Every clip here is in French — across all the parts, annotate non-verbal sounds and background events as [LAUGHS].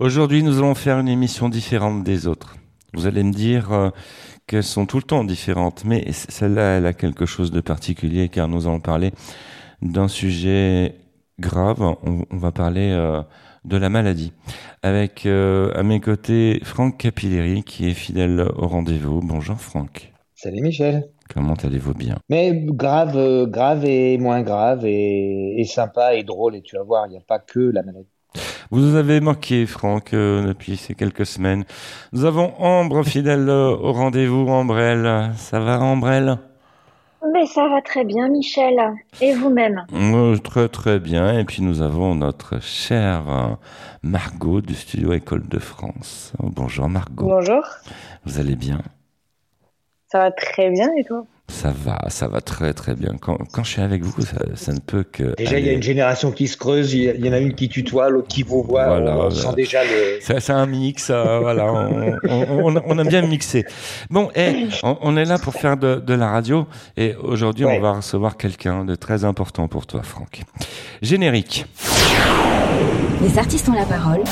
Aujourd'hui, nous allons faire une émission différente des autres. Vous allez me dire euh, qu'elles sont tout le temps différentes, mais celle-là, elle a quelque chose de particulier car nous allons parler d'un sujet grave. On, va parler euh, de la maladie. Avec euh, à mes côtés Franck Capilleri qui est fidèle au rendez-vous. Bonjour Franck. Salut Michel. Comment allez-vous bien? Mais grave, grave et moins grave et, et sympa et drôle et tu vas voir, il n'y a pas que la maladie. Vous nous avez manqué, Franck, euh, depuis ces quelques semaines. Nous avons Ambre, fidèle euh, au rendez-vous, Ambrelle. Ça va, Ambrelle? Mais ça va très bien, Michel. Et vous-même? Euh, Très, très bien. Et puis nous avons notre chère Margot du studio École de France. Bonjour, Margot. Bonjour. Vous allez bien? Ça va très bien, et toi? Ça va, ça va très très bien. Quand, quand je suis avec vous, ça, ne peut que. Déjà, il y a une génération qui se creuse, il y, en a une qui tutoie, l'autre qui vous voit. Voilà, on, sent déjà le. C'est un mix, euh, voilà. On, on, a bien mixé. Bon, et on, est là pour faire de, de la radio, et aujourd'hui, on va recevoir quelqu'un de très important pour toi, Franck. Générique. Les artistes ont la parole.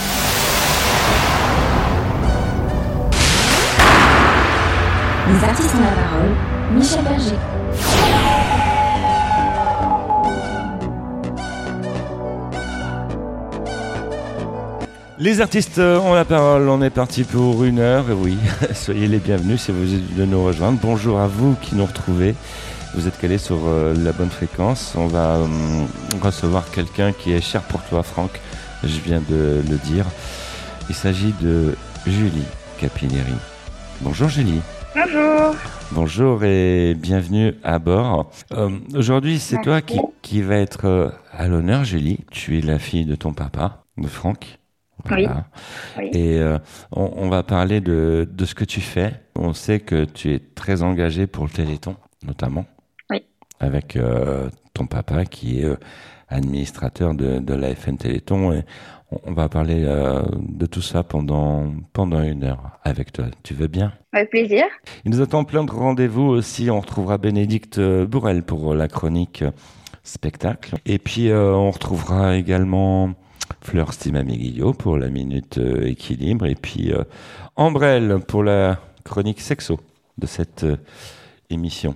Les artistes ont la parole. Michel Berger. Les artistes ont la parole, on est parti pour une heure, et oui, [LAUGHS] soyez les bienvenus si vous êtes de nous rejoindre. Bonjour à vous qui nous retrouvez, vous êtes calés sur euh, la bonne fréquence. On va euh, recevoir quelqu'un qui est cher pour toi, Franck, je viens de le dire. Il s'agit de Julie Capilleri. Bonjour Julie. Bonjour. Bonjour et bienvenue à bord. Euh, aujourd'hui, c'est toi qui, qui va être euh, à l'honneur, Julie. Tu es la fille de ton papa, de Franck. Oui. Et euh, on, va parler de, de ce que tu fais. On sait que tu es très engagé pour le Téléthon, notamment. Oui. Avec ton papa qui est administrateur de, de la FN Téléthon. Et on va parler euh, de tout ça pendant, pendant une heure avec toi. Tu veux bien? Avec plaisir. Il nous attend plein de rendez-vous aussi. On retrouvera Bénédicte Bourrel pour la chronique spectacle. Et puis, euh, on retrouvera également Fleur Stimamiguillo pour la minute euh, équilibre. Et puis, Ambrelle pour la chronique sexo de cette émission.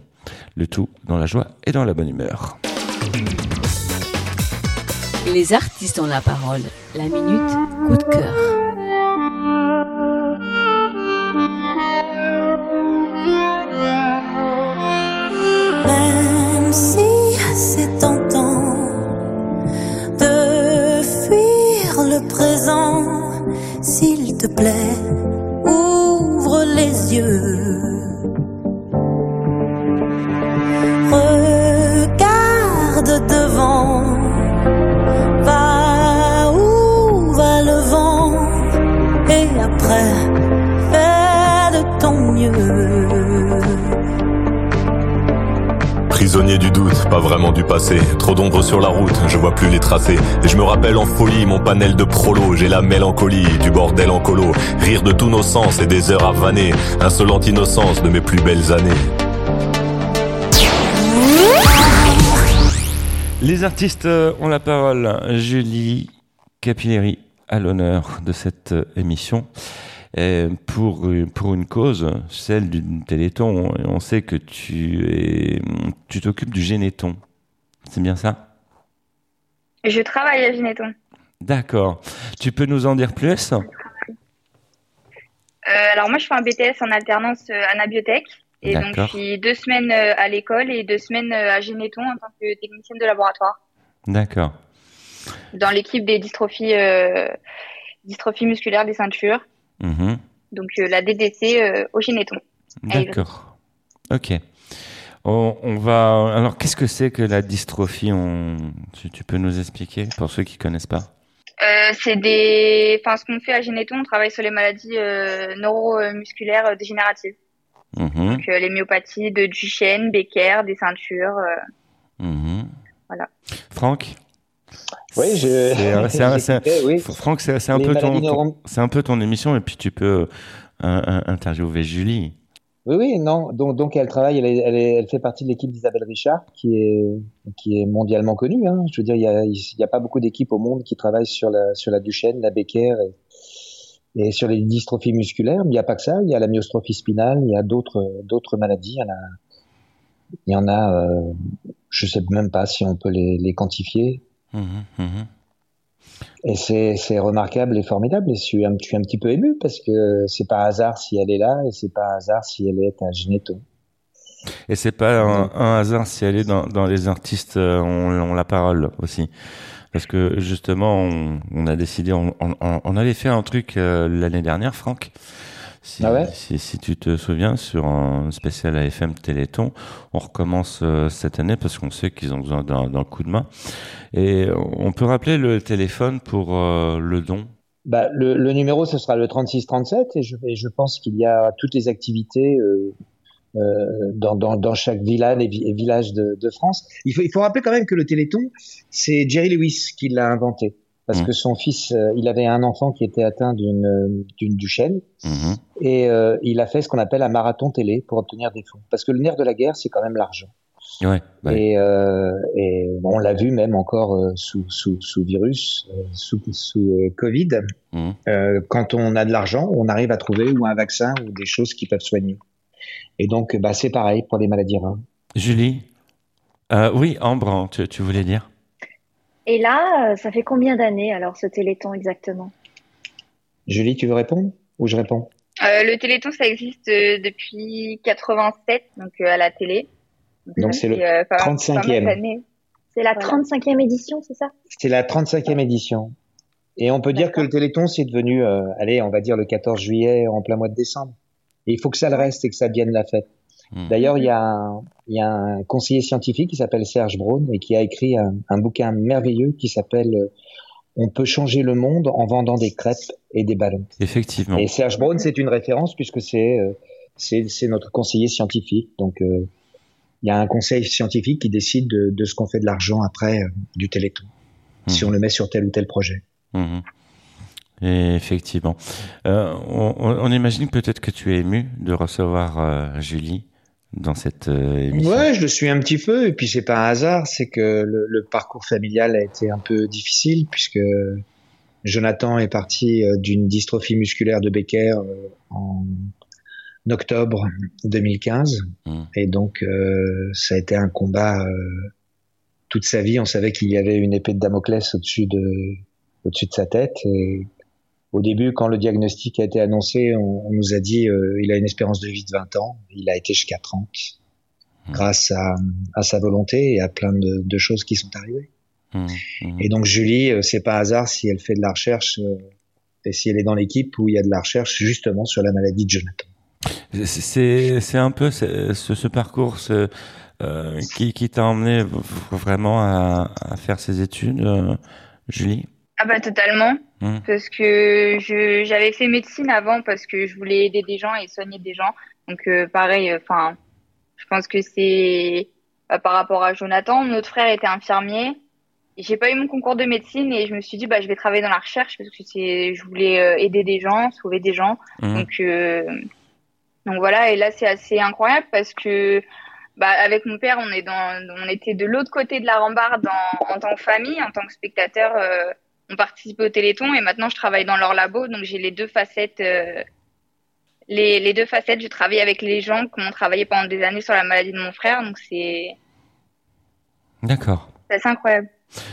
Le tout dans la joie et dans la bonne humeur. Les artistes ont la parole. La minute coup de cœur. Même si c'est tentant de fuir le présent, s'il te plaît, ouvre les yeux. Regarde devant Prisonnier du doute, pas vraiment du passé. Trop d'ombre sur la route, je vois plus les tracés. Et je me rappelle en folie mon panel de prolo. J'ai la mélancolie du bordel en colo. Rire de tous nos sens et des heures à vanner. Insolente innocence de mes plus belles années. Les artistes ont la parole. Julie Capilleri à l'honneur de cette émission pour, pour une cause, celle du Téléthon. On sait que tu es, tu t'occupes du Généton. C'est bien ça? Je travaille à Généton. D'accord. Tu peux nous en dire plus? Euh, Alors moi, je fais un BTS en alternance euh, anabiotech. Et donc, je suis deux semaines euh, à l'école et deux semaines à Généton en tant que technicienne de laboratoire. D'accord. Dans l'équipe des dystrophies, dystrophies musculaires des ceintures. Mhm. Donc euh, la DDC euh, au Généton. D'accord. Ok. On, va. Alors, qu'est-ce que c'est que la dystrophie? On... tu, peux nous expliquer pour ceux qui connaissent pas? Euh, C'est des. Enfin, ce qu'on fait à Généton, on travaille sur les maladies neuromusculaires dégénératives. Mhm. Donc, les myopathies de Duchenne, Becker, des ceintures. Mhm. Voilà. Franck? Oui, je. [LAUGHS] Franck, c'est un peu ton, c'est un peu ton émission et puis tu peux euh, interviewer Julie. Oui, oui, non. Donc, donc elle travaille, elle, elle, elle fait partie de l'équipe d'Isabelle Richard, qui est, qui est mondialement connue. Hein. Je veux dire, il n'y a, y a pas beaucoup d'équipes au monde qui travaillent sur la, sur la Duchenne, la Becker Et sur les dystrophies musculaires, il n'y a pas que ça. Il y a la myostrophie spinale, il y a d'autres maladies. Il y en a, il y en a euh, je sais même pas si on peut les, les quantifier. Et c'est remarquable et formidable. Et je suis, un, un petit peu ému parce que c'est pas hasard si elle est là et c'est pas hasard si elle est à Geneto. Et c'est pas un, hasard si elle est dans, dans les artistes euh, ont, la parole aussi. Parce que justement, on, on a décidé, on, on, on, avait fait un truc euh, l'année dernière, Franck. Si, ah ouais si, si, tu te souviens, sur un spécial AFM Téléthon, on recommence euh, cette année parce qu'on sait qu'ils ont besoin d'un coup de main. Et on peut rappeler le téléphone pour le don? Bah, le, le, numéro, ce sera le 3637 et je, et je pense qu'il y a toutes les activités euh, euh, dans, dans, dans, chaque village et, village de, de, France. Il faut, il faut rappeler quand même que le Téléthon, c'est Jerry Lewis qui l'a inventé. Parce mmh. que son fils, euh, il avait un enfant qui était atteint d'une duchenne mmh. et euh, il a fait ce qu'on appelle un marathon télé pour obtenir des fonds. Parce que le nerf de la guerre, c'est quand même l'argent. Ouais, Et, euh, et bon, on l'a vu même encore euh, sous, sous, sous virus, sous, sous Covid. Mmh. quand on a de l'argent, on arrive à trouver ou un vaccin ou des choses qui peuvent soigner. Et donc, bah, c'est pareil pour les maladies rares. Julie Oui, Ambre, tu, tu, voulais dire? Et là, euh, ça fait combien d'années alors ce Téléthon exactement? Julie, tu veux répondre? Ou je réponds? Euh, Le Téléthon, ça existe euh, depuis 87, donc à la télé. Donc c'est le 35e. C'est la 35e édition, c'est ça? C'est la 35e édition. Et on peut dire que le Téléthon, c'est devenu, allez, on va dire le 14 juillet en plein mois de décembre. Et il faut que ça le reste et que ça devienne la fête. Hmm. D'ailleurs, il y, a un, il y a un conseiller scientifique qui s'appelle Serge Braun et qui a écrit un, un bouquin merveilleux qui s'appelle euh, On peut changer le monde en vendant des crêpes et des ballons. Effectivement. Et Serge Braun, c'est une référence puisque c'est euh, c'est notre conseiller scientifique. Donc, euh, il y a un conseil scientifique qui décide de, de ce qu'on fait de l'argent après du Téléthon, si hmm. on le met sur tel ou tel projet. Mmh effectivement. Euh, on, on, imagine peut-être que tu es ému de recevoir Julie dans cette euh, émission. Ouais, je le suis un petit peu. Et puis c'est pas un hasard, c'est que le, le, parcours familial a été un peu difficile puisque Jonathan est parti euh, d'une dystrophie musculaire de Becker euh, en octobre 2015. Mmh. Et donc ça a été un combat toute sa vie. On savait qu'il y avait une épée de Damoclès au-dessus de au-dessus de sa tête et au début, quand le diagnostic a été annoncé, on, on nous a dit euh, il a une espérance de vie de 20 ans. Il a été jusqu'à 30 mmh. grâce à, à, sa volonté et à plein de, de choses qui sont arrivées. Mmh. Mmh. Et donc Julie, euh, c'est pas hasard si elle fait de la recherche euh, et si elle est dans l'équipe où il y a de la recherche justement sur la maladie de Jonathan. C'est un peu ce, ce parcours ce, euh, qui, qui t'a emmené vraiment à, à, faire ces études, euh, Julie? Ah bah totalement. Mmh. Parce que je j'avais fait médecine avant parce que je voulais aider des gens et soigner des gens. Donc euh, pareil, enfin, je pense que c'est bah, par rapport à Jonathan, notre frère était infirmier. J'ai pas eu mon concours de médecine et je me suis dit bah je vais travailler dans la recherche parce que c'est je voulais euh, aider des gens, sauver des gens. Mmh. Donc euh, donc voilà et là c'est assez incroyable parce que bah, avec mon père, on est dans, on était de l'autre côté de la rambarde en, en tant que famille, en tant que spectateur. Ont participé au Téléthon et maintenant je travaille dans leur labo, donc j'ai les deux facettes. Euh, les, les, deux facettes, je travaille avec les gens qui ont travaillé pendant des années sur la maladie de mon frère, donc c'est. D'accord. C'est incroyable.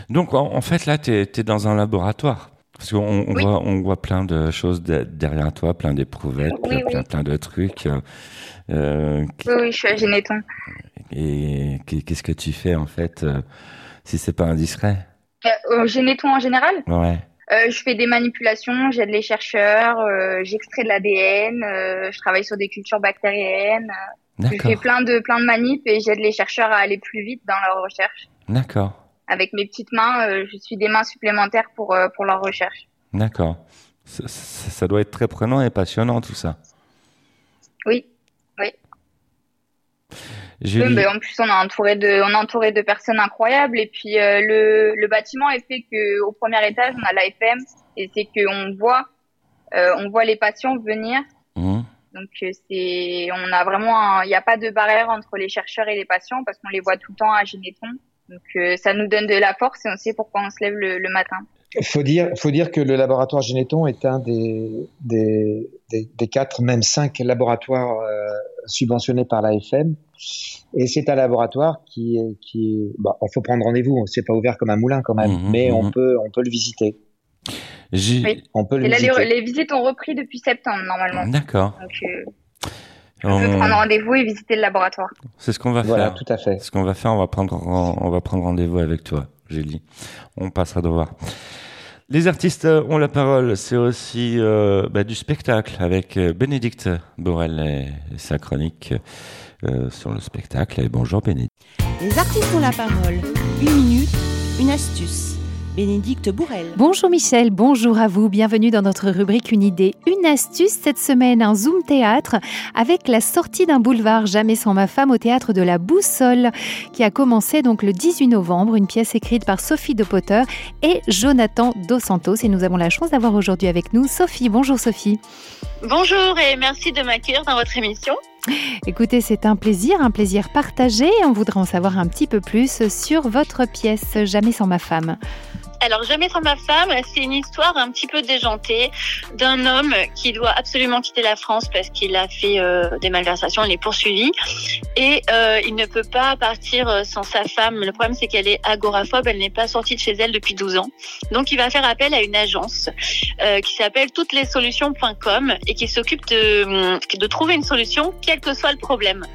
Donc en, fait là, tu es, dans un laboratoire. Parce qu'on on voit, on voit plein de choses derrière toi, plein d'éprouvettes, oui, plein, plein, de trucs. Euh, euh oui, oui, je suis à Généton. Et qu'est-ce que tu fais en fait, euh, si c'est pas indiscret? Euh, en général Ouais. Euh, je fais des manipulations, j'aide les chercheurs, euh, j'extrais de l'ADN, euh, je travaille sur des cultures bactériennes. Je fais plein de plein de manips et j'aide les chercheurs à aller plus vite dans leur recherche. D'accord. Avec mes petites mains, euh, je suis des mains supplémentaires pour pour leur recherche. D'accord. Ça, ça, ça, doit être très prenant et passionnant tout ça. Oui, oui. Oui, mais en plus, on est entouré de, on est entouré de personnes incroyables. Et puis, euh, le, le bâtiment est fait que au premier étage, on a l'AFM et c'est qu'on voit, euh, on voit les patients venir. Mmh. Donc, euh, c'est, on a vraiment, il n'y a pas de barrière entre les chercheurs et les patients parce qu'on les voit tout le temps à Généton. Donc, euh, ça nous donne de la force et on sait pourquoi on se lève le, le matin. Faut dire, faut dire que le laboratoire Généton est un des, des, des, quatre, même cinq laboratoires euh, subventionnés par l'AFM. Et c'est un laboratoire qui, qui, bah, il faut prendre rendez-vous. C'est pas ouvert comme un moulin quand même, mmh, mais mmh, on mmh. peut, on peut le visiter. On peut le Et visiter. Les, visites ont repris depuis septembre normalement. D'accord. Euh, on peut prendre rendez-vous et visiter le laboratoire. C'est ce qu'on va voilà, faire. tout à fait. Ce qu'on va faire, on va prendre, on va prendre rendez-vous avec toi, Julie. On passera de voir. Les artistes ont la parole, c'est aussi euh, bah, du spectacle avec euh, Bénédicte Borel et, sa chronique euh, sur le spectacle. Bonjour Bénédicte. Les artistes ont la parole. Une minute, une astuce. Bénédicte Bourrel. Bonjour Michel, bonjour à vous. Bienvenue dans notre rubrique Une idée, une astuce. Cette semaine, un Zoom théâtre avec la sortie d'un boulevard Jamais sans ma femme au théâtre de la Boussole qui a commencé donc le 18 novembre. Une pièce écrite par Sophie de Potter et Jonathan Dos Santos. Et nous avons la chance d'avoir aujourd'hui avec nous Sophie. Bonjour Sophie. Bonjour et merci de m'accueillir dans votre émission. Écoutez, c'est un plaisir, un plaisir partagé. On voudrait en savoir un petit peu plus sur votre pièce Jamais sans ma femme. Alors, Jamais sans ma femme, c'est une histoire un petit peu déjantée d'un homme qui doit absolument quitter la France parce qu'il a fait euh, des malversations, il est poursuivi. Et euh, il ne peut pas partir euh, sans sa femme. Le problème, c'est qu'elle est agoraphobe, elle n'est pas sortie de chez elle depuis 12 ans. Donc, il va faire appel à une agence qui s'appelle touteslessolutions.com et qui s'occupe de, trouver une solution, quel que soit le problème.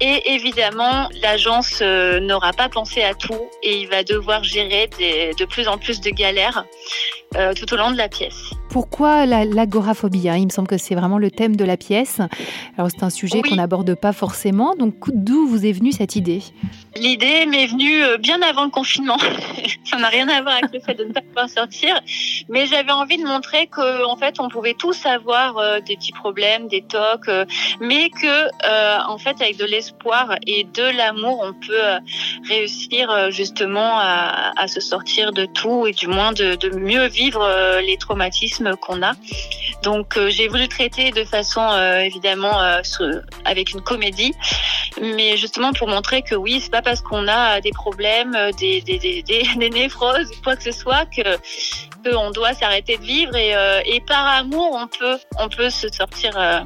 Et évidemment, l'agence n'aura pas pensé à tout et il va devoir gérer de plus en plus de galères euh, tout au long de la pièce. Pourquoi l'agoraphobie hein? Il me semble que c'est vraiment le thème de la pièce. Alors c'est un sujet qu'on n'aborde pas forcément. Donc d'où vous est venue cette idée? L'idée m'est venue euh, bien avant le confinement. [LAUGHS] Ça n'a rien à voir avec le fait de ne pas pouvoir sortir, mais j'avais envie de montrer que en fait on pouvait tous avoir euh, des petits problèmes, des tocs, mais que en fait avec de l'espoir et de l'amour on peut réussir justement à, à, se sortir de tout et du moins de, de mieux vivre les traumatismes qu'on a. Donc euh, j'ai voulu traiter de façon euh, évidemment euh, avec une comédie, mais justement pour montrer que oui, c'est pas parce qu'on a des problèmes, des, des, [LAUGHS] quoi que ce soit, que qu'on doit s'arrêter de vivre et, et par amour on peut on peut se sortir,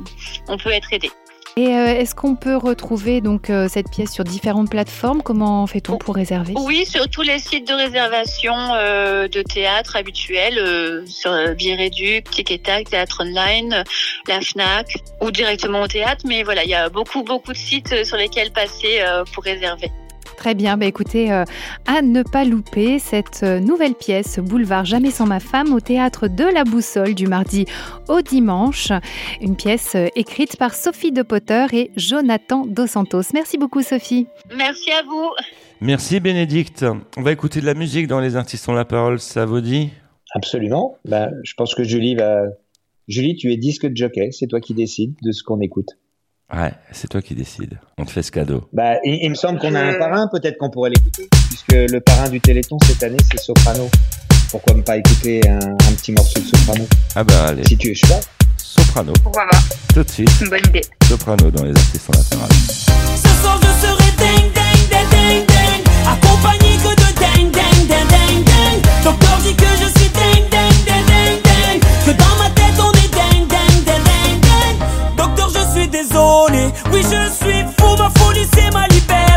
on peut être aidé. Et euh, est-ce qu'on peut retrouver donc euh, cette pièce sur différentes plateformes? Comment fait-on pour réserver? Oui, sur tous les sites de réservation euh, de théâtre habituels, sur Bireduc, Tic Théâtre Online, la Fnac, ou directement au théâtre. Mais voilà, il y a beaucoup beaucoup de sites sur lesquels passer pour réserver. Très bien, bah écoutez, euh, à ne pas louper cette euh, nouvelle pièce Boulevard Jamais sans ma femme au théâtre de la Boussole du mardi au dimanche. Une pièce euh, écrite par Sophie de Potter et Jonathan Dos Santos. Merci beaucoup Sophie. Merci à vous. Merci Bénédicte. On va écouter de la musique dans Les Artistes ont la parole, ça vous dit? Absolument. Bah, je pense que Julie va... Julie, tu es disque de jockey, c'est toi qui décides de ce qu'on écoute. Ouais, c'est toi qui décides. On te fait ce cadeau. Bah, il, me semble qu'on a un parrain, peut-être qu'on pourrait l'écouter, puisque le parrain du Téléthon cette année, c'est Soprano. Pourquoi ne pas écouter un, petit morceau de Soprano? Ah bah allez. Si tu es chaud. Soprano. Pourquoi pas Tout de suite. Une bonne idée. Soprano dans les artistes latérales. Ce soir je serai ding ding ding ding ding Accompagné que de ding Oui je suis fou ma folie c'est ma liberté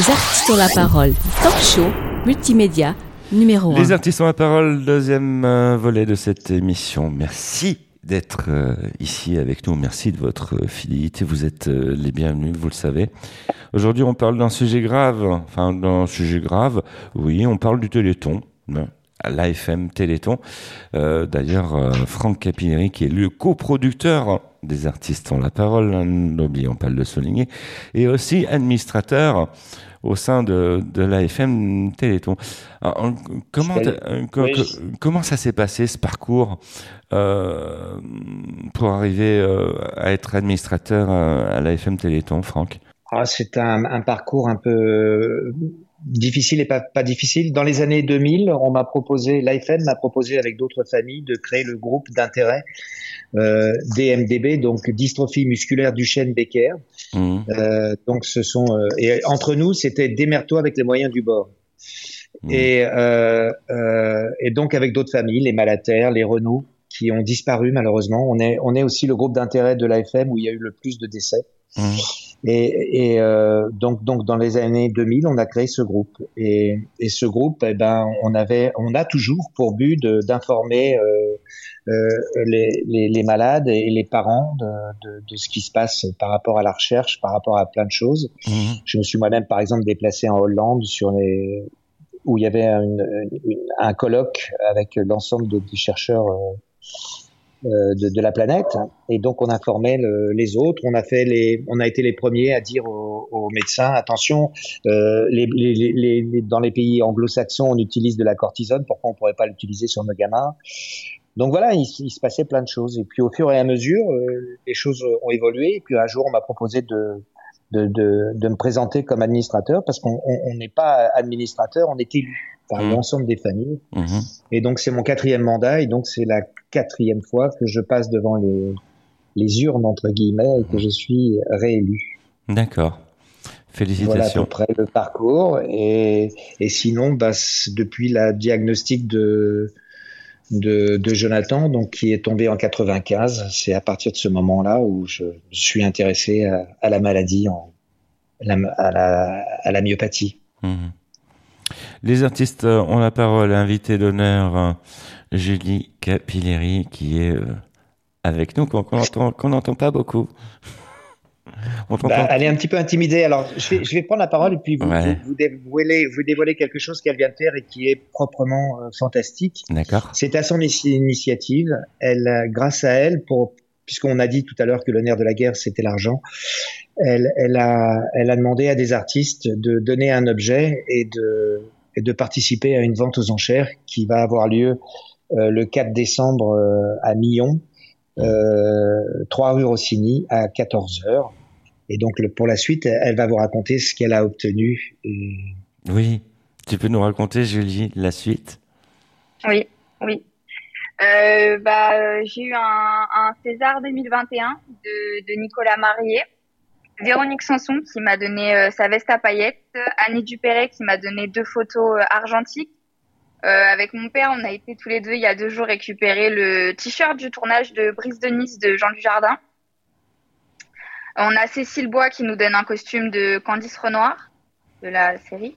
Les artistes ont la parole. Talk show, multimédia, numéro 1. Les artistes ont la parole, deuxième euh, volet de cette émission. Merci d'être euh, ici avec nous. Merci de votre fidélité. Vous êtes euh, les bienvenus, vous le savez. Aujourd'hui, on parle d'un sujet grave. Enfin, d'un sujet grave. Oui, on parle du Téléthon. L'AFM Téléthon. D'ailleurs, Franck Capilleri, qui est le coproducteur des artistes ont la parole, hein, n'oublions pas de le souligner, et aussi administrateur au sein de, de l'AFM Téléthon. comment, comment ça s'est passé ce parcours euh, pour arriver euh, à être administrateur à, à l'AFM Téléthon, Franck? Ah, C'est un, un, parcours un peu difficile et pas, pas difficile. Dans les années 2000, on m'a proposé, l'AFM m'a proposé avec d'autres familles de créer le groupe d'intérêt euh, DMDB, donc dystrophie musculaire du chêne Becker. Mmh. Euh, donc ce sont euh, et entre nous, c'était démerde-toi avec les moyens du bord. Mmh. Et, euh, euh, et donc avec d'autres familles, les Malater, les Renault, qui ont disparu malheureusement. On est on est aussi le groupe d'intérêt de l'AFM où il y a eu le plus de décès. Mmh. Et, et euh, donc, donc dans les années 2000, on a créé ce groupe. Et, et ce groupe, eh ben, on avait, on a toujours pour but d'informer euh, euh, les, les, les, malades et les parents de, de, de, ce qui se passe par rapport à la recherche, par rapport à plein de choses. Mmh. Je me suis moi-même, par exemple, déplacé en Hollande sur les où il y avait une, une, un colloque avec l'ensemble des chercheurs euh, euh, de, de, la planète. Et donc, on informait le, les autres. On a fait les, on a été les premiers à dire aux, aux médecins attention, euh, les, les, les, dans les pays anglo-saxons, on utilise de la cortisone. Pourquoi on pourrait pas l'utiliser sur nos gamins? Donc voilà, il, il, se passait plein de choses. Et puis, au fur et à mesure, euh, les choses ont évolué. Et puis, un jour, on m'a proposé de de, de, de, me présenter comme administrateur parce qu'on n'est pas administrateur, on est élu par mmh. l'ensemble des familles. Mmh. Et donc c'est mon quatrième mandat et donc c'est la quatrième fois que je passe devant les, les urnes, entre guillemets, et que je suis réélu. D'accord. Félicitations. Voilà à peu près le parcours. Et, et sinon, bah, depuis la diagnostic de, de, Jonathan, donc qui est tombé en 95, c'est à partir de ce moment-là où je, suis intéressé à, la maladie, en, à, la, myopathie. Mmh. Les artistes ont la parole. Invité d'honneur Julie Capilleri qui est euh, avec nous, qu'on n'entend pas beaucoup. Bah, elle est un petit peu intimidée. Alors, je vais, je vais prendre la parole et puis vous, ouais. vous, vous, dévoilez, vous dévoilez quelque chose qu'elle vient de faire et qui est proprement euh, fantastique. D'accord. C'est à son initiative. Elle, grâce à elle, pour, puisqu'on a dit tout à l'heure que le nerf de la guerre, c'était l'argent, elle, elle, a, elle a demandé à des artistes de donner un objet et de, et de participer à une vente aux enchères qui va avoir lieu euh, le 4 décembre euh, à Millon, euh, 3 rue Rossini à 14 heures. Et donc le, pour la suite, elle va vous raconter ce qu'elle a obtenu. Et... Oui, tu peux nous raconter, Julie, la suite? Oui, oui. Euh, bah, j'ai eu un, un, César 2021 de, de Nicolas Marié, Véronique Sanson qui m'a donné euh, sa veste à paillettes, Annie Dupéret qui m'a donné deux photos euh, argentiques, euh, avec mon père, on a été tous les deux il y a deux jours récupérer le t-shirt du tournage de Brise de Nice de Jean Dujardin. On a Cécile Bois qui nous donne un costume de Candice Renoir de la série.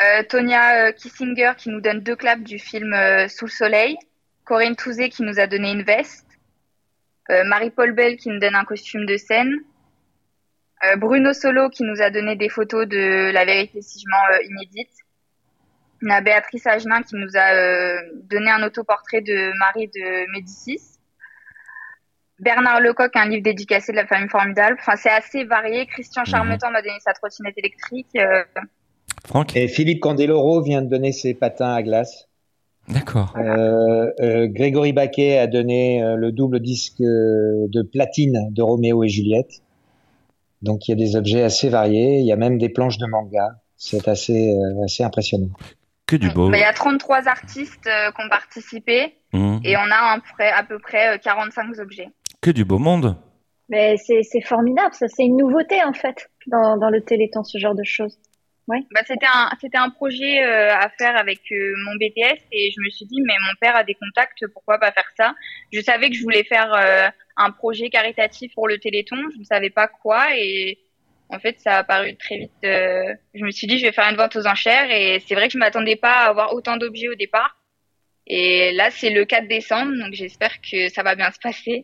Euh, Tonia euh, Kissinger qui nous donne deux claps du film euh, Sous le soleil. Corinne Touzé qui nous a donné une veste. Marie-Paul Bell qui nous donne un costume de scène. Bruno Solo qui nous a donné des photos de La vérité si je inédite. On a Béatrice Agenin qui nous a donné un autoportrait de Marie de Médicis. Bernard Lecoq, un livre dédicacé de la famille formidable. Enfin, c'est assez varié. Christian mhm. Charmetan mmh. m'a donné sa trottinette électrique. Euh... Franck Et Philippe Candeloro vient de donner ses patins à glace. D'accord. Euh, euh, Grégory Baquet a donné euh, le double disque de platine de Roméo et Juliette. Donc il y a des objets assez variés. Il y a même des planches de manga. C'est assez, assez impressionnant. Que du beau. Il y a 33 artistes euh, qui ont participé mmh. et on a un, à peu près 45 euh, objets. Que du beau monde. Mais c'est formidable, ça c'est une nouveauté en fait dans, dans le Téléthon, ce genre de choses. Ouais. Bah, c'était un c'était un projet euh, à faire avec euh, mon BTS et je me suis dit mais mon père a des contacts pourquoi pas faire ça? Je savais que je voulais faire euh, un projet caritatif pour le Téléthon je ne savais pas quoi et En fait, ça a apparu très vite. je me suis dit, je vais faire une vente aux enchères et c'est vrai que je m'attendais pas à avoir autant d'objets au départ. Et là, c'est le 4 décembre, donc j'espère que ça va bien se passer.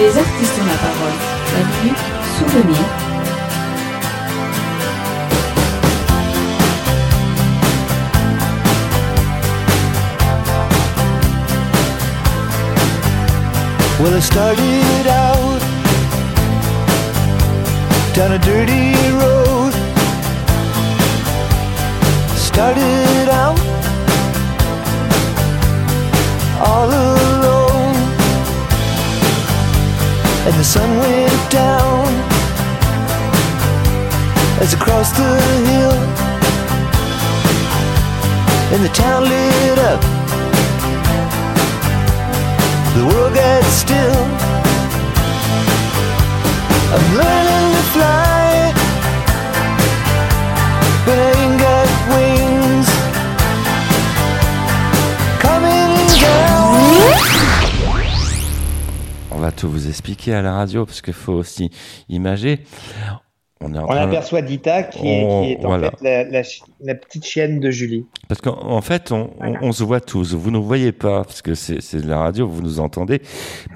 Les artistes ont la parole. La minute souvenir. Well, I started out down a dirty road. Started out all alone, and the sun went down as I crossed the hill, and the town lit up the world gets still. I'm learning to fly, va tout vous expliquer à la radio parce qu'il faut aussi imager. On, aperçoit Dita qui, est, en fait la, petite chienne de Julie. Parce qu'en fait, on, se voit tous. Vous ne nous voyez pas parce que c'est de la radio, vous nous entendez.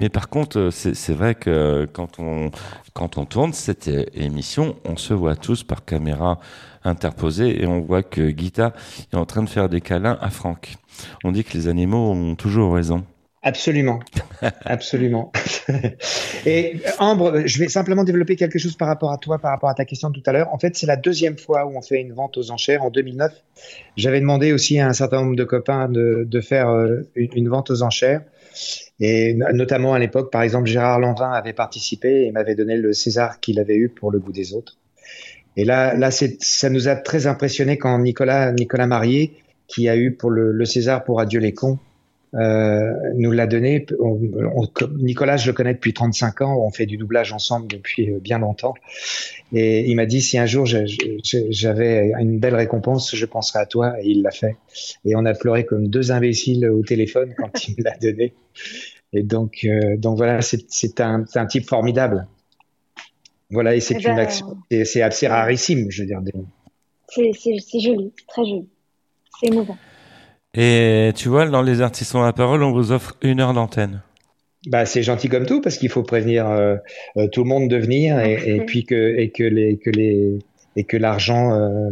Mais par contre, c'est vrai que quand on, quand on tourne cette émission, on se voit tous par caméra interposée et on voit que Gita est en train de faire des câlins à Franck. On dit que les animaux ont toujours raison. Absolument, [LAUGHS] absolument. [LAUGHS] Et Ambre, je vais simplement développer quelque chose par rapport à toi, par rapport à ta question tout à l'heure. En fait, c'est la deuxième fois où on fait une vente aux enchères. En 2009, j'avais demandé aussi à un certain nombre de copains de, de faire euh, une, vente aux enchères. Et notamment à l'époque, par exemple, Gérard Lanvin avait participé et m'avait donné le César qu'il avait eu pour le goût des autres. Et là, là, ça nous a très impressionné quand Nicolas, Nicolas Marié, qui a eu pour le, le César pour Adieu les cons, euh, nous l'a donné. Nicolas, je le connais depuis 35 ans. On fait du doublage ensemble depuis euh, bien longtemps. Et il m'a dit si un jour j'avais une belle récompense, je penserai à toi. Et il l'a fait. Et on a pleuré comme deux imbéciles au téléphone [LAUGHS] quand il me l'a donné. Et donc, euh, donc voilà, c'est un, un, type formidable. Voilà, et c'est eh une ben, action, c'est assez rarissime, je veux dire. C'est joli, très joli. C'est émouvant. Et tu vois, dans les artistes ont la parole, on vous offre une heure d'antenne. Bah, c'est gentil comme tout parce qu'il faut prévenir euh, euh, tout le monde de venir et, [LAUGHS] puis que et que les que les et que l'argent euh,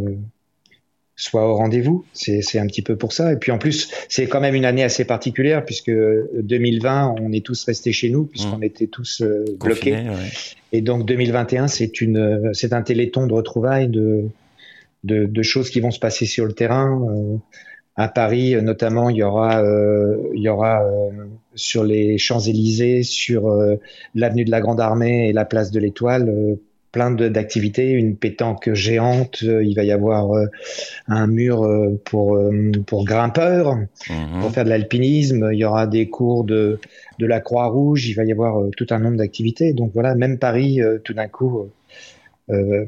soit au rendez-vous. C'est un petit peu pour ça. Et puis en plus, c'est quand même une année assez particulière puisque 2020, on est tous restés chez nous puisqu'on mmh. était tous bloqués. Et donc 2021, c'est une c'est un téléthon de retrouvailles de, de, de choses qui vont se passer sur le terrain. À Paris, notamment, il y aura, euh, il y aura euh, sur les Champs-Élysées, sur euh, l'avenue de la Grande Armée et la place de l'Étoile, plein d'activités, une pétanque géante, il va y avoir un mur pour, pour grimpeurs, mhm. pour faire de l'alpinisme, il y aura des cours de, de la Croix-Rouge, il va y avoir tout un nombre d'activités. Donc voilà, même Paris, tout d'un coup, euh,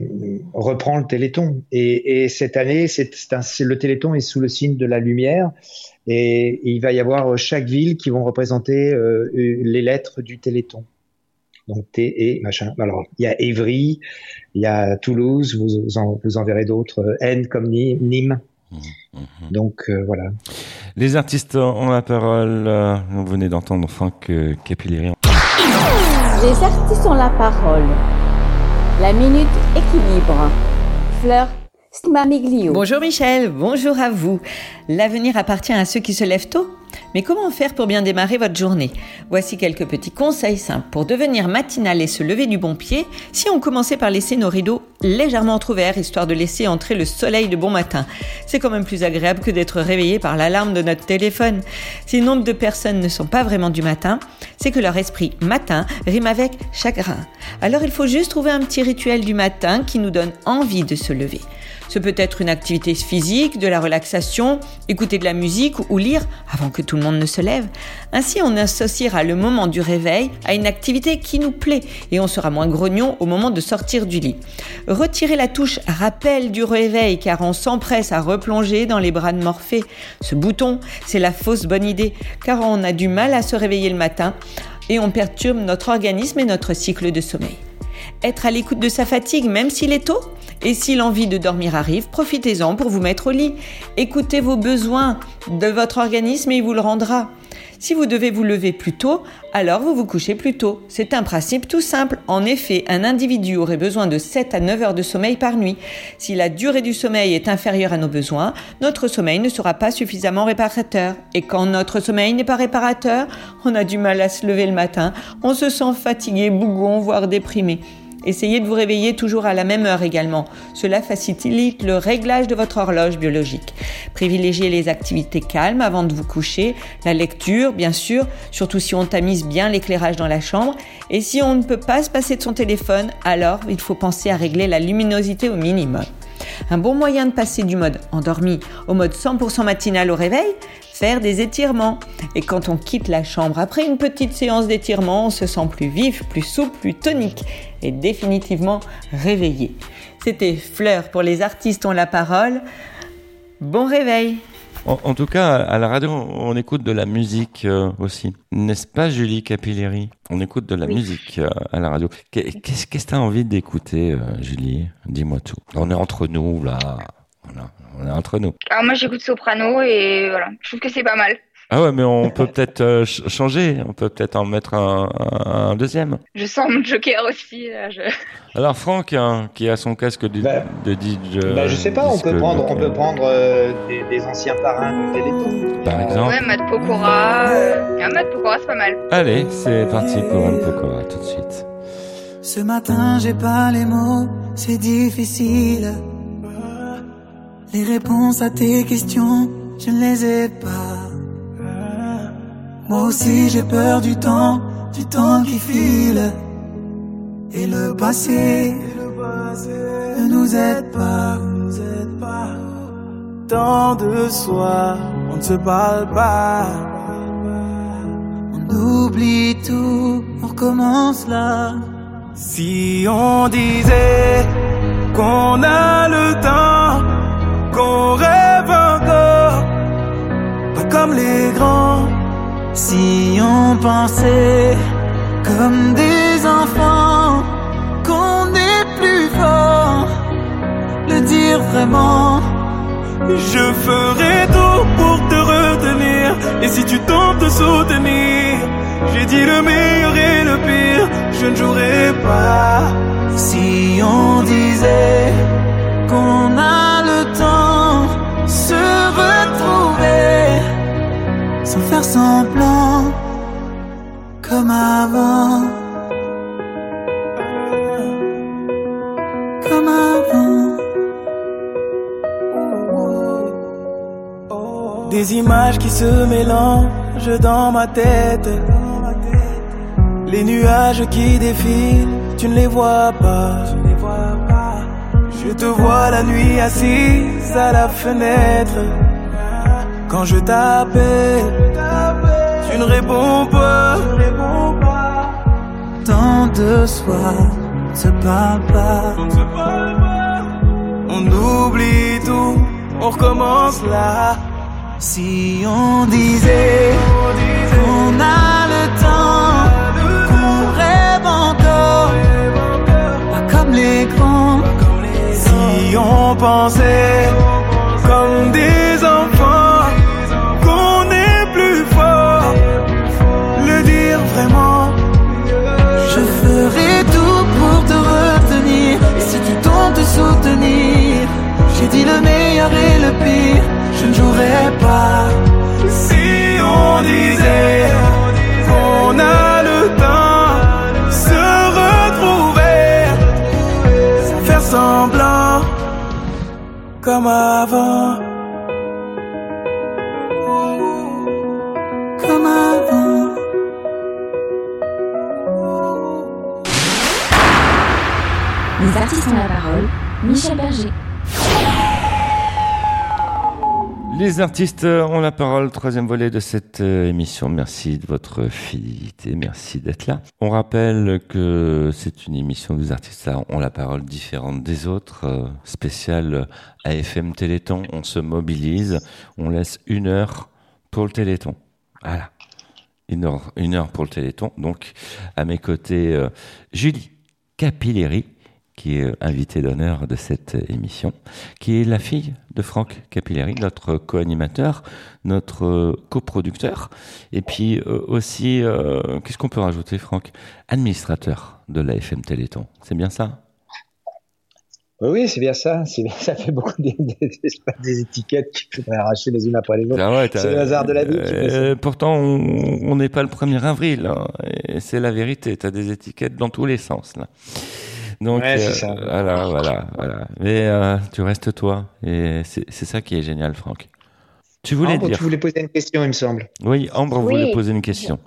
reprend le Téléthon. Et, et cette année, c'est le Téléthon est sous le signe de la lumière. Et, il va y avoir chaque ville qui vont représenter euh, les lettres du Téléthon. Donc T et machin. Alors il y a Évry, il y a Toulouse, vous, en, vous en verrez d'autres. N comme Nîmes. Mmh, mmh. Donc euh, voilà. Les artistes ont la parole. Vous venez d'entendre Franck Capilleri. Les artistes ont la parole. La minute équilibre. Fleur Stmamiglio. Bonjour Michel, bonjour à vous. L'avenir appartient à ceux qui se lèvent tôt. Mais comment faire pour bien démarrer votre journée? Voici quelques petits conseils simples pour devenir matinal et se lever du bon pied si on commençait par laisser nos rideaux légèrement entrouverts histoire de laisser entrer le soleil de bon matin. C'est quand même plus agréable que d'être réveillé par l'alarme de notre téléphone. Si nombre de personnes ne sont pas vraiment du matin, c'est que leur esprit matin rime avec chagrin. Alors il faut juste trouver un petit rituel du matin qui nous donne envie de se lever. Ce peut être une activité physique, de la relaxation, écouter de la musique ou lire avant que tout le monde ne se lève. Ainsi, on associera le moment du réveil à une activité qui nous plaît et on sera moins grognon au moment de sortir du lit. Retirez la touche rappel du réveil car on s'empresse à replonger dans les bras de Morphée. Ce bouton, c'est la fausse bonne idée car on a du mal à se réveiller le matin et on perturbe notre organisme et notre cycle de sommeil. Être à l'écoute de sa fatigue même s'il est tôt. Et si l'envie de dormir arrive, profitez-en pour vous mettre au lit. Écoutez vos besoins de votre organisme et il vous le rendra. Si vous devez vous lever plus tôt, alors vous vous couchez plus tôt. C'est un principe tout simple. En effet, un individu aurait besoin de 7 à 9 heures de sommeil par nuit. Si la durée du sommeil est inférieure à nos besoins, notre sommeil ne sera pas suffisamment réparateur. Et quand notre sommeil n'est pas réparateur, on a du mal à se lever le matin, on se sent fatigué, bougon, voire déprimé. Essayez de vous réveiller toujours à la même heure également. Cela facilite le réglage de votre horloge biologique. Privilégiez les activités calmes avant de vous coucher, la lecture bien sûr, surtout si on tamise bien l'éclairage dans la chambre. Et si on ne peut pas se passer de son téléphone, alors il faut penser à régler la luminosité au minimum. Un bon moyen de passer du mode endormi au mode 100% matinal au réveil, faire des étirements. Et quand on quitte la chambre après une petite séance d'étirement, on se sent plus vif, plus souple, plus tonique et définitivement réveillé. C'était Fleur pour les artistes ont la parole. Bon réveil en, tout cas, à la radio, on écoute de la musique euh, aussi. N'est-ce pas, Julie Capilleri? On écoute de la musique euh, à la radio. Qu'est-ce que tu as envie d'écouter, euh, Julie? Dis-moi tout. On est entre nous, là. Voilà, on est entre nous. Alors moi, j'écoute Soprano et voilà, je trouve que c'est pas mal. Ah ouais, mais on peut peut-être euh, changer. On peut peut-être en mettre un, un, deuxième. Je sens mon joker aussi. [LAUGHS] Alors Franck, hein, qui a son casque de, bah, de DJ. Bah, je sais pas. On peut prendre, on peut prendre euh, des, des, anciens parrains de Téléthon. Par exemple. Ouais, Matt Pokora. Euh, ah, Matt Pokora, c'est pas mal. Allez, c'est parti pour Matt Pokora tout de suite. Ce matin, j'ai pas les mots. C'est difficile. Les réponses à tes questions, je ne les ai pas. Moi aussi j'ai peur du temps, du temps qui file. Et le passé ne nous aide pas. Tant de soi, on ne se parle pas. On oublie tout, on recommence là. Si on disait qu'on a le temps, qu'on rêve encore, pas comme les grands si on pensait comme des enfants qu'on est plus fort, le dire vraiment. Je ferai tout pour te retenir. Et si tu tentes de soutenir, j'ai dit le meilleur et le pire, je ne jouerai pas. Si on disait qu'on a le temps, se retrouver sans faire semblant, comme avant. Comme avant. Des images qui se mélangent dans ma tête. Les nuages qui défilent, tu ne les vois pas. Je te vois la nuit assise à la fenêtre. Quand je t'appelle, tu ne réponds pas. Tant de soi, se parle pas. On oublie tout, on recommence là. Si on disait qu'on a le temps, qu'on rêve encore, pas comme les grands. Si on pensait comme des j'ai dit le meilleur et le pire, je ne jouerai pas. Si on disait qu'on a Les artistes ont la parole, troisième volet de cette euh, émission. Merci de votre fidélité, merci d'être là. On rappelle que c'est une émission des artistes ont la parole différente des autres, euh, spéciale AFM Téléthon. On se mobilise, on laisse une heure pour le Téléthon. Voilà. Une heure, une heure pour le Téléthon. Donc, à mes côtés, euh, Julie Capilleri, qui est invité d'honneur de cette émission, qui est la fille de Franck Capilleri, notre co-animateur, notre coproducteur, et puis euh, aussi, euh, qu'est-ce qu'on peut rajouter, Franck? Administrateur de la FM Téléthon. C'est bien ça? Oui, c'est bien ça. Ça fait beaucoup des, des, étiquettes qu'il faudrait arracher les unes après les autres. Ah c'est le hasard de la vie. Euh, pourtant, on n'est pas le 1er avril. Hein, c'est la vérité. Tu as des étiquettes dans tous les sens. Là. Donc, ouais, euh, ça. voilà, voilà, voilà. Mais euh, tu restes toi. Et c'est ça qui est génial, Franck. Tu voulais Ambre, dire. Tu voulais poser une question, il me semble. Oui, Ambre voulait poser une question.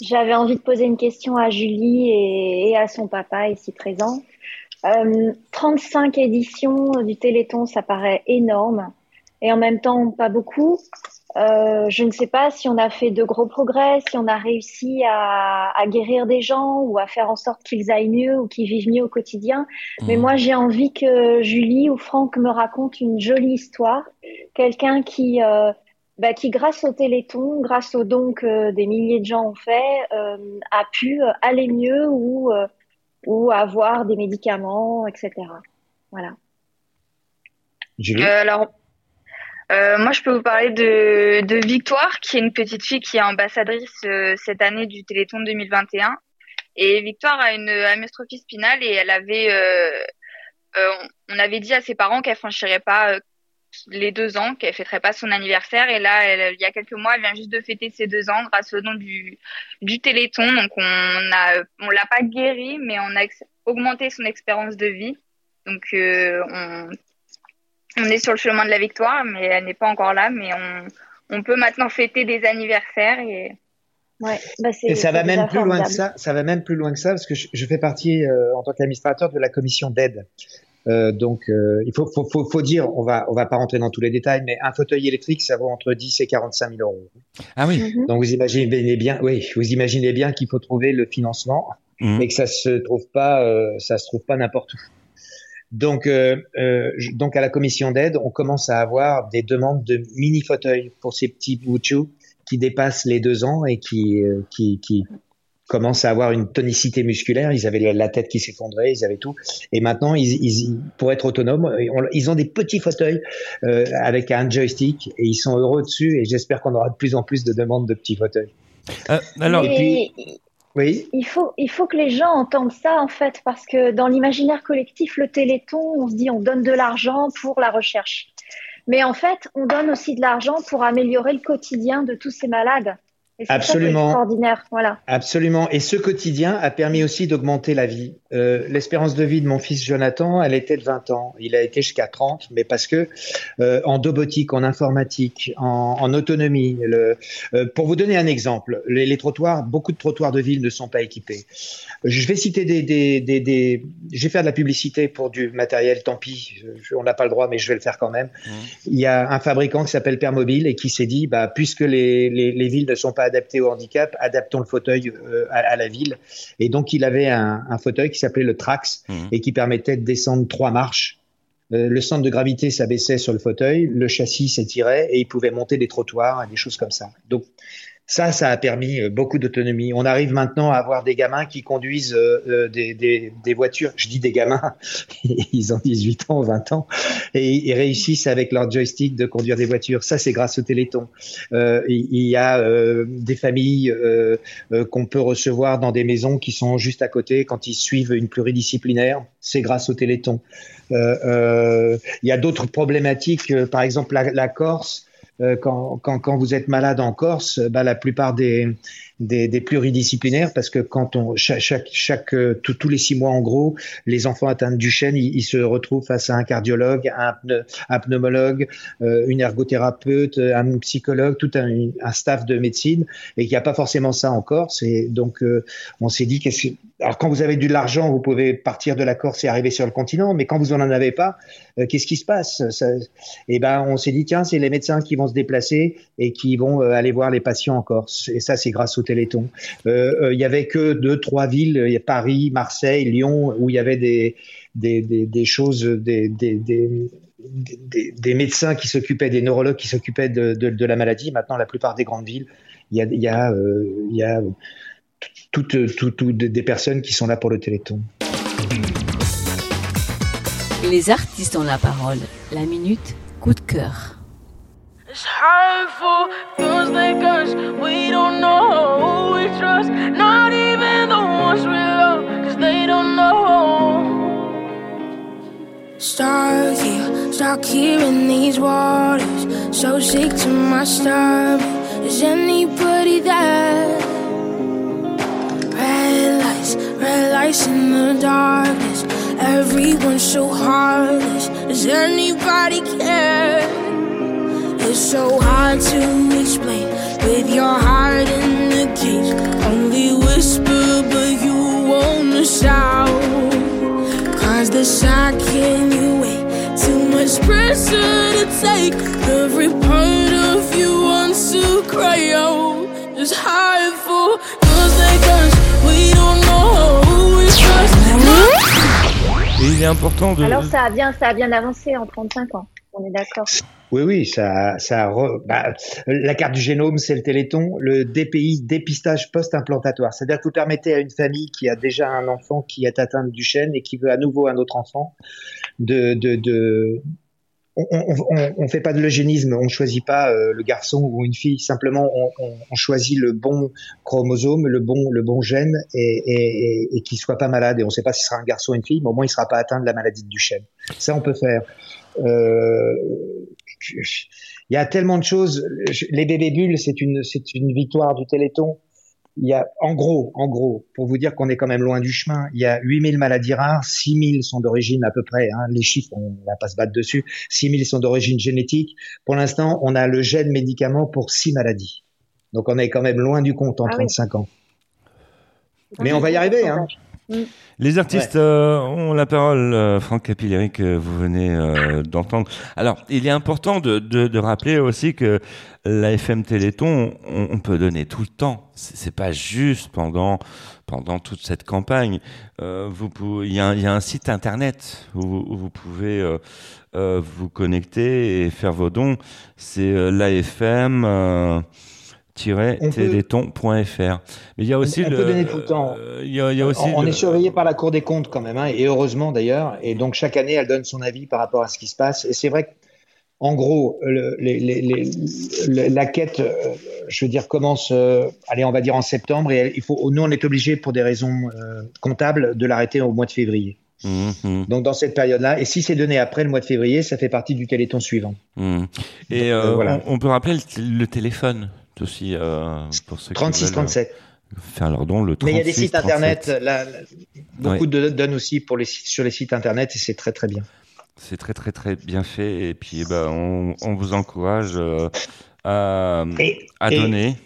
J'avais envie de poser une question à Julie et à son papa ici présent. Euh, 35 éditions du Téléthon, ça paraît énorme. Et en même temps, pas beaucoup. Euh, je ne sais pas si on a fait de gros progrès, si on a réussi à, à guérir des gens ou à faire en sorte qu'ils aillent mieux ou qu'ils vivent mieux au quotidien. Mais mmh. moi, j'ai envie que Julie ou Franck me racontent une jolie histoire. Quelqu'un qui, euh, bah, qui, grâce au Téléthon, grâce aux dons que des milliers de gens ont fait, euh, a pu aller mieux ou euh, ou avoir des médicaments, etc. Voilà. Euh, alors, euh, moi, je peux vous parler de, Victoire, qui est une petite fille qui est ambassadrice euh, cette année du Téléthon 2021. Et Victoire a une amystrophie spinale et elle avait, euh, on avait dit à ses parents qu'elle franchirait pas les deux ans, qu'elle fêterait pas son anniversaire. Et là, il y a quelques mois, elle vient juste de fêter ses deux ans grâce au nom du, Téléthon. Donc, on a, l'a pas guéri, mais on a augmenté son espérance de vie. Donc, on, on est sur le chemin de la victoire, mais elle n'est pas encore là. Mais on, on peut maintenant fêter des anniversaires et Ouais, bah et ça va même plus loin que ça. Ça va même plus loin que ça parce que je, je fais partie euh, en tant qu'administrateur de la commission d'aide euh, donc, euh, il faut, faut, faut, faut, dire, on va, on va pas rentrer dans tous les détails, mais un fauteuil électrique, ça vaut entre 10 et 45 000 euros. Ah oui. Mhm. Donc, vous imaginez bien, oui, vous imaginez bien qu'il faut trouver le financement mmh. et que ça se trouve pas, euh, ça se trouve pas n'importe où. Donc, euh, euh, donc à la commission d'aide, on commence à avoir des demandes de mini fauteuils pour ces petits boutchous qui dépassent les deux ans et qui, euh, qui, qui, commencent à avoir une tonicité musculaire. Ils avaient la tête qui s'effondrait, ils avaient tout. Et maintenant, ils, ils, pour être autonomes, ils ont des petits fauteuils euh, avec un joystick et ils sont heureux dessus. Et j'espère qu'on aura de plus en plus de demandes de petits fauteuils. Euh, alors, et puis, oui. Il faut, il faut que les gens entendent ça en fait, parce que dans l'imaginaire collectif, le Téléthon, on se dit on donne de l'argent pour la recherche. Mais en fait, on donne aussi de l'argent pour améliorer le quotidien de tous ces malades. Absolument. Extraordinaire, voilà. Absolument. Et ce quotidien a permis aussi d'augmenter la vie. Euh, L'espérance de vie de mon fils Jonathan, elle était de 20 ans. Il a été jusqu'à 30, mais parce que euh, en dobotique, en informatique, en, en autonomie. Le, euh, pour vous donner un exemple, les, les, trottoirs, beaucoup de trottoirs de ville ne sont pas équipés. Je vais citer des, des, des, des je vais faire de la publicité pour du matériel. Tant pis, je, on n'a pas le droit, mais je vais le faire quand même. Mmh. Il y a un fabricant qui s'appelle Permobile et qui s'est dit, bah, puisque les, les, les villes ne sont pas adapté au handicap, adaptons le fauteuil euh, à, à, la ville. Et donc, il avait un, un fauteuil qui s'appelait le Trax mmh. et qui permettait de descendre trois marches. Euh, le centre de gravité s'abaissait sur le fauteuil, le châssis s'étirait et il pouvait monter des trottoirs et des choses comme ça. Donc, ça, ça a permis euh, beaucoup d'autonomie. On arrive maintenant à avoir des gamins qui conduisent euh, euh, des, des, des, voitures. Je dis des gamins, [LAUGHS] ils ont 18 ans, 20 ans, et ils réussissent avec leur joystick de conduire des voitures. Ça, c'est grâce au Téléthon. Euh, il y a euh, des familles euh, qu'on peut recevoir dans des maisons qui sont juste à côté quand ils suivent une pluridisciplinaire. C'est grâce au Téléthon. il y a d'autres problématiques, par exemple la, la Corse. Euh, quand, quand, quand, vous êtes malade en Corse, bah, la plupart des, des, pluridisciplinaires, parce que quand on chaque, chaque, chaque tous les six mois en gros, les enfants atteints du chêne, ils, se retrouvent face à un cardiologue, un, un pneumologue, euh, une ergothérapeute, un psychologue, tout un, staff de médecine, et qu'il n'y a pas forcément ça en Corse. Et donc euh, on s'est dit alors quand vous avez de l'argent, vous pouvez partir de la Corse et arriver sur le continent, mais quand vous en avez pas, euh, qu'est-ce qui se passe? Ça, Et eh ben on s'est dit tiens, c'est les médecins qui vont se déplacer et qui vont euh, aller voir les patients en Corse. Et ça c'est grâce au Téléthon. Euh, il euh, y avait que deux trois villes, il Paris, Marseille, Lyon, où il y avait des des, des, choses, des, des, des, des médecins qui s'occupaient, des neurologues qui s'occupaient de, de, la maladie. Maintenant, la plupart des grandes villes, il y a, il y a, euh, il y a toutes, toutes, toutes, des personnes qui sont là pour le Téléthon. Les artistes ont la parole. La minute, coup de cœur. It's hurtful, feels like us. We don't know who we trust. Not even the ones we love, cause they don't know. Stuck here, stuck here in these waters. So sick to my stomach. Is anybody there? Red lights, red lights in the darkness. Everyone's so heartless. Does anybody care? It's so hard to explain with your heart in the cage. Only whisper, but you wanna shout. Cause the shock can you wait? Too much pressure to take. Every part of you wants to cry out. It's hard for girls like us. We don't know who we trust. Et il est important de. Alors ça a bien, ça a bien avancé en 35 ans. Oui, oui, ça, ça, bah, la carte du génome, c'est le Téléthon, le DPI, dépistage post-implantatoire. C'est-à-dire que vous permettez à une famille qui a déjà un enfant qui est atteint du chêne et qui veut à nouveau un autre enfant de, de, de on, on, fait pas de l'eugénisme, on choisit pas euh, le garçon ou une fille, simplement on, on, choisit le bon chromosome, le bon, le bon gène et, et, et, qu'il soit pas malade. Et on sait pas si sera un garçon ou une fille, mais au moins il sera pas atteint de la maladie du chêne. Ça, on peut faire. Euh, il y a tellement de choses. Les bébés bulles, c'est une, c'est une victoire du Téléthon. Il y a, en gros, en gros, pour vous dire qu'on est quand même loin du chemin, il y a 8000 maladies rares, 6000 sont d'origine à peu près, hein, les chiffres, on va pas se battre dessus, 6000 sont d'origine génétique. Pour l'instant, on a le gène médicament pour 6 maladies. Donc on est quand même loin du compte en Ah oui. 35 ans. Mais on va y arriver, hein. Les artistes euh, ont la parole, euh, Franck Capilleri, que vous venez euh, d'entendre. Alors, il est important de, de, de rappeler aussi que la FM Téléthon, on, on peut donner tout le temps. C'est pas juste pendant pendant toute cette campagne. Vous il y, a un- il y a un site internet où, où vous pouvez vous connecter et faire vos dons. C'est l'AFM. Téléthon.fr. Mais il y a aussi on le, peut donner tout le temps. euh, il y a, il y a aussi on, le- est surveillé par la Cour des comptes quand même, hein, et heureusement d'ailleurs. Et donc chaque année, elle donne son avis par rapport à ce qui se passe. Et c'est vrai que, en gros, le- les- les- les- le- la quête, euh, je veux dire, commence, euh, allez, on va dire en septembre, et il faut, nous, on est obligé pour des raisons euh, comptables de l'arrêter au mois de février. Mhm. Donc dans cette période-là, et si c'est donné après le mois de février, ça fait partie du téléthon suivant. Mhm. Et Donc, euh, voilà. on, on peut rappeler le téléphone? Aussi euh, pour ceux qui 36 veulent, 37. euh, faire leur don. Le 36, Mais il y a des sites 37. internet, là, là, beaucoup de, donnent aussi pour les sites, sur les sites internet, et c'est très très bien. C'est très très très bien fait et puis eh ben, on, on vous encourage euh, à, à Et donner.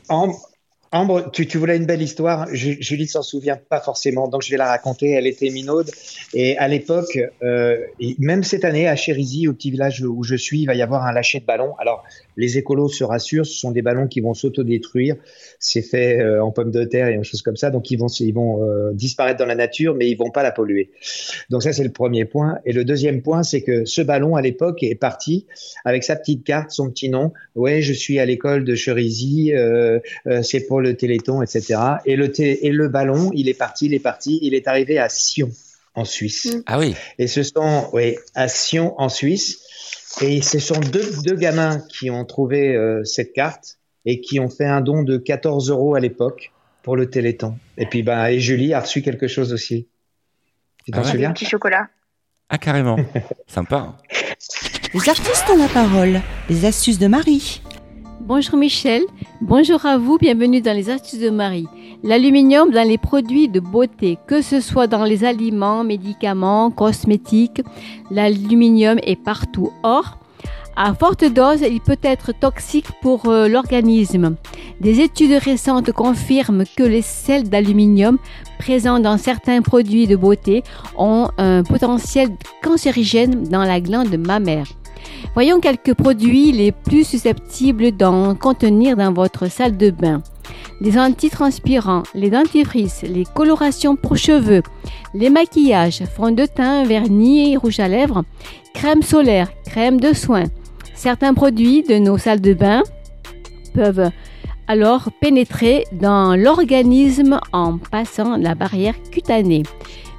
Ambre, tu, voulais une belle histoire. Ju- Julie s'en souvient pas forcément, donc je vais la raconter. Elle était minaude et à l'époque, euh, même cette année à Chérisy, au petit village où je suis, il va y avoir un lâcher de ballon. Alors les écolos se rassurent, ce sont des ballons qui vont s'autodétruire. C'est fait euh, en pommes de terre et en choses comme ça, donc ils vont ils vont euh, disparaître dans la nature, mais ils vont pas la polluer. Donc ça c'est le premier point. Et le deuxième point, c'est que ce ballon à l'époque est parti avec sa petite carte, son petit nom. Ouais, je suis à l'école de euh, c'est pour le Téléthon, etc. Et le, et le ballon, il est parti, il est parti, il est arrivé à Sion, en Suisse. Ah oui. Et ce sont, oui, à Sion, en Suisse. Et ce sont deux, deux gamins qui ont trouvé euh, cette carte et qui ont fait un don de 14 euros à l'époque pour le Téléthon. Et puis, ben, et Julie a reçu quelque chose aussi. Tu t'en Ah ouais. souviens? Petit chocolat. Ah carrément. [LAUGHS] Sympa. Les artistes ont la parole. Les astuces de Marie. Bonjour Michel, bonjour à vous, bienvenue dans les astuces de Marie. L'aluminium dans les produits de beauté, que ce soit dans les aliments, médicaments, cosmétiques, l'aluminium est partout. Or, à forte dose, il peut être toxique pour euh, l'organisme. Des études récentes confirment que les sels d'aluminium présents dans certains produits de beauté ont un potentiel cancérigène dans la glande mammaire. Voyons quelques produits les plus susceptibles d'en contenir dans votre salle de bain. Les antitranspirants, les dentifrices, les colorations pour cheveux, les maquillages, fond de teint, vernis, rouge à lèvres, crème solaire, crème de soins. Certains produits de nos salles de bain peuvent alors pénétrer dans l'organisme en passant la barrière cutanée.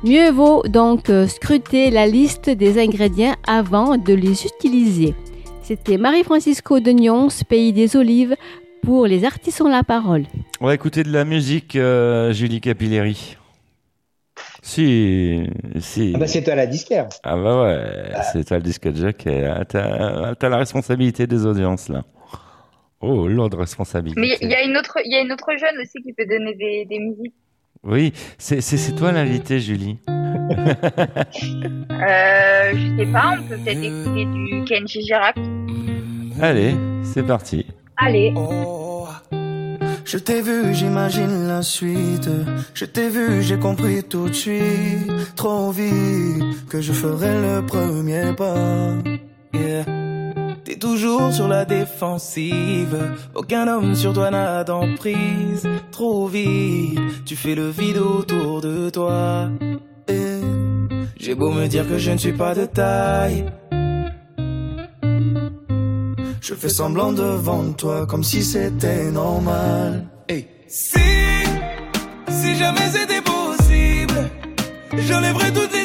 Mieux vaut donc euh, scruter la liste des ingrédients avant de les utiliser. C'était Marie-Francisco de Nyons, Pays des Olives, pour Les Artistes ont la parole. On va écouter de la musique, euh, Julie Capilleri. Si, si. Ah bah c'est toi la disquaire. Ah bah ouais, c'est toi le disque jockey. Ah, T'as as la responsabilité des audiences là. Oh, lourde responsabilité. Mais il y a une autre, il y a une autre jeune aussi qui peut donner des, des musiques. Oui, c'est toi l'invité, Julie. [LAUGHS] euh, je sais pas, on peut peut-être écouter du Kenji Girac. Allez, c'est parti. Allez. Je t'ai vu, j'imagine la suite. Je t'ai vu, j'ai compris tout de suite. Trop vite que je ferai le premier pas. Yeah. T'es toujours sur la défensive. Aucun homme sur toi n'a d'emprise. Trop vite, tu fais le vide autour de toi. Et j'ai beau me dire que je ne suis pas de taille. Je fais semblant devant toi comme si c'était normal. Hey. Si, si jamais c'était possible, j'enlèverais toutes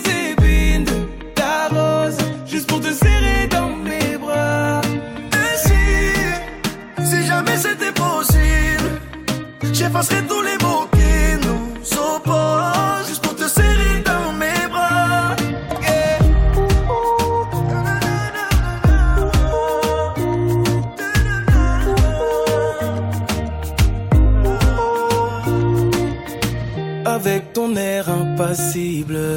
j'effacerais tous les mots qui nous opposent juste pour te serrer dans mes bras. Avec ton air impassible,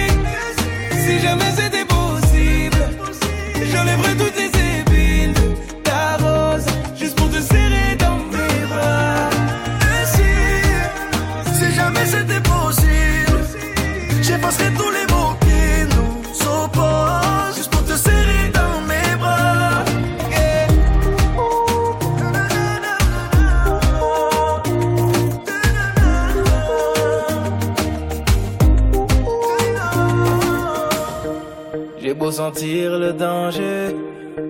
Si, jamais c'était Sentir le danger,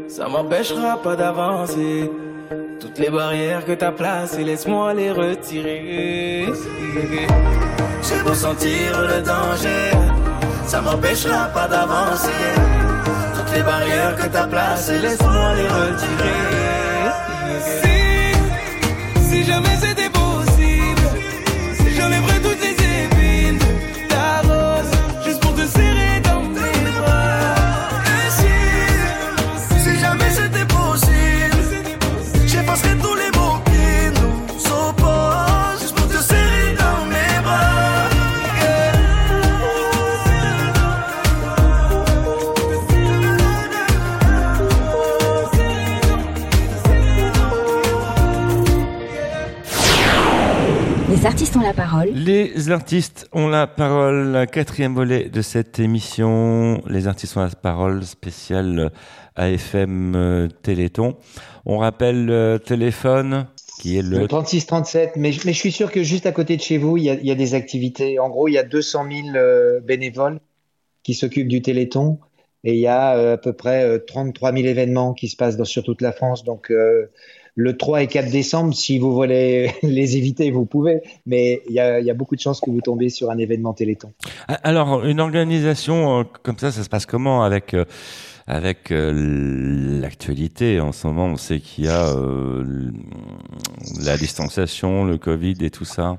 ça m'empêchera pas d'avancer. Toutes les barrières que t'as placées, laisse-moi les retirer. J'ai beau sentir le danger, ça m'empêchera pas d'avancer. Toutes les barrières que t'as placées, laisse-moi les retirer. Si, si jamais c'était parole. Les artistes ont la parole, quatrième volet de cette émission. Les artistes ont la parole spéciale AFM euh, Téléthon. On rappelle le téléphone qui est le... Le 36-37, mais, je- mais je suis sûr que juste à côté de chez vous, il y a, il y a des activités. En gros, il y a 200 000 euh, bénévoles qui s'occupent du Téléthon et il y a euh, à peu près euh, 33 000 événements qui se passent dans, sur toute la France. Donc, euh, le 3 et 4 décembre, si vous voulez [LAUGHS] les éviter, vous pouvez, mais il y a, il y a beaucoup de chances que vous tombiez sur un événement Téléthon. Alors, une organisation euh, comme ça, ça se passe comment avec euh, avec euh, l'actualité? En ce moment On sait qu'il y a euh, la distanciation, le Covid et tout ça.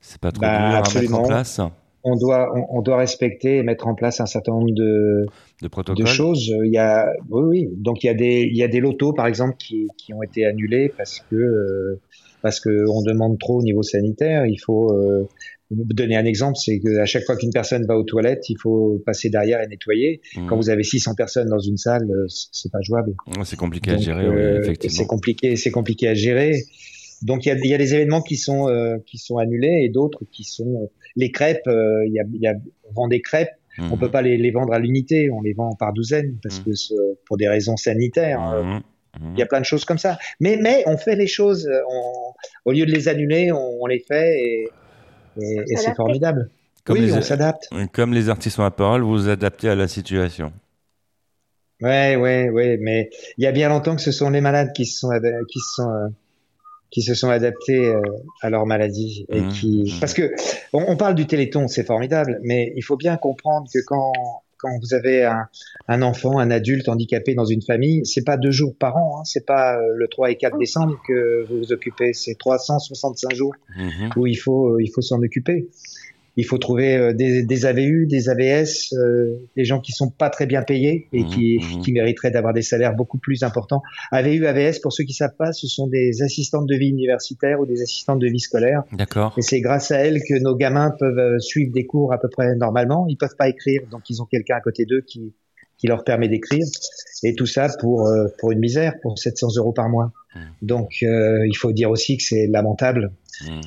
C'est pas trop Bah, dur à mettre en place? On doit, on, on doit respecter et mettre en place un certain nombre de, de protocoles. de choses. Il y a, oui, oui. Donc il y a des, il y a des lotos par exemple qui, qui ont été annulés parce que euh, parce que on demande trop au niveau sanitaire. Il faut euh, vous donner un exemple, c'est que à chaque fois qu'une personne va aux toilettes, il faut passer derrière et nettoyer. Mhm. Quand vous avez 600 personnes dans une salle, euh, c'est pas jouable. C'est compliqué à gérer, euh, oui, C'est effectivement. compliqué, c'est compliqué à gérer. Donc il y a, y a, des événements qui sont euh, qui sont annulés et d'autres qui sont euh, les crêpes. Euh, il y, a, y a on vend des crêpes. On peut pas les, les, vendre à l'unité, on les vend par douzaine parce que pour des raisons sanitaires. Il y a plein de choses comme ça. Mais mais on fait les choses. On, au lieu de les annuler, on, on les fait et, et, et c'est formidable. Comme oui, les, on s'adapte. Comme les artistes ont la parole, vous vous adaptez à la situation. Ouais, ouais, ouais, mais il y a bien longtemps que ce sont les malades qui se sont qui se sont euh, qui se sont adaptés euh, à leur maladie et Mmh, qui parce que on, on parle du Téléthon, c'est formidable, mais il faut bien comprendre que quand quand vous avez un, un enfant, un adulte handicapé dans une famille, c'est pas deux jours par an, hein, c'est pas euh, le 3 et 4 décembre que vous vous occupez, c'est 365 jours Mhm. où il faut il faut s'en occuper. Il faut trouver euh, des, des AVU, des AVS, euh, des gens qui sont pas très bien payés et qui, qui mériteraient d'avoir des salaires beaucoup plus importants. AVU, AVS, pour ceux qui savent pas, ce sont des assistantes de vie universitaire ou des assistantes de vie scolaire. D'accord. Et c'est grâce à elles que nos gamins peuvent euh, suivre des cours à peu près normalement. Ils peuvent pas écrire, donc ils ont quelqu'un à côté d'eux qui, qui leur permet d'écrire. Et tout ça pour, euh, pour une misère, pour 700 euros par mois. Donc euh, il faut dire aussi que c'est lamentable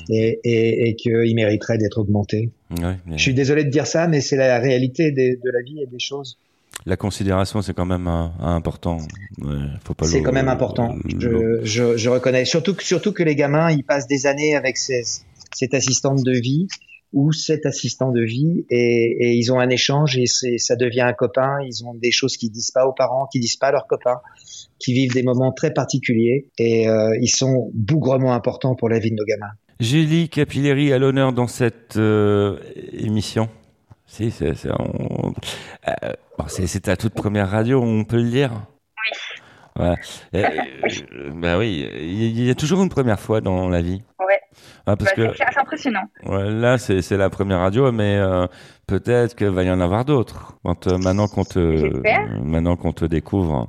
et, et, et qu'ils mériteraient d'être augmentés. Ouais, mais Je suis désolé de dire ça, mais c'est la réalité des- de la vie et des choses. La considération, c'est quand même euh, important. Ouais, faut pas C'est quand même important. je, je reconnais. Surtout, que- surtout que les gamins, ils passent des années avec ces, cette assistante de vie ou cet assistant de vie et, et ils ont un échange et c'est, ça devient un copain. Ils ont des choses qu'ils disent pas aux parents, qu'ils disent pas à leurs copains, qui vivent des moments très particuliers et euh, ils sont bougrement importants pour la vie de nos gamins. Julie Capilleri à l'honneur dans cette euh, émission. Si, c'est c'est on- euh, bon, c'est- c'est ta toute première radio, on peut le dire. Oui. Voilà. Bah oui, il y a toujours une première fois dans la vie. Ouais. Ah, parce Bah, que c'est- impressionnant. ouais, là, c'est c'est la première radio, mais euh, peut-être qu'il va y en avoir d'autres. Quand, euh, maintenant qu'on te, maintenant qu'on te découvre.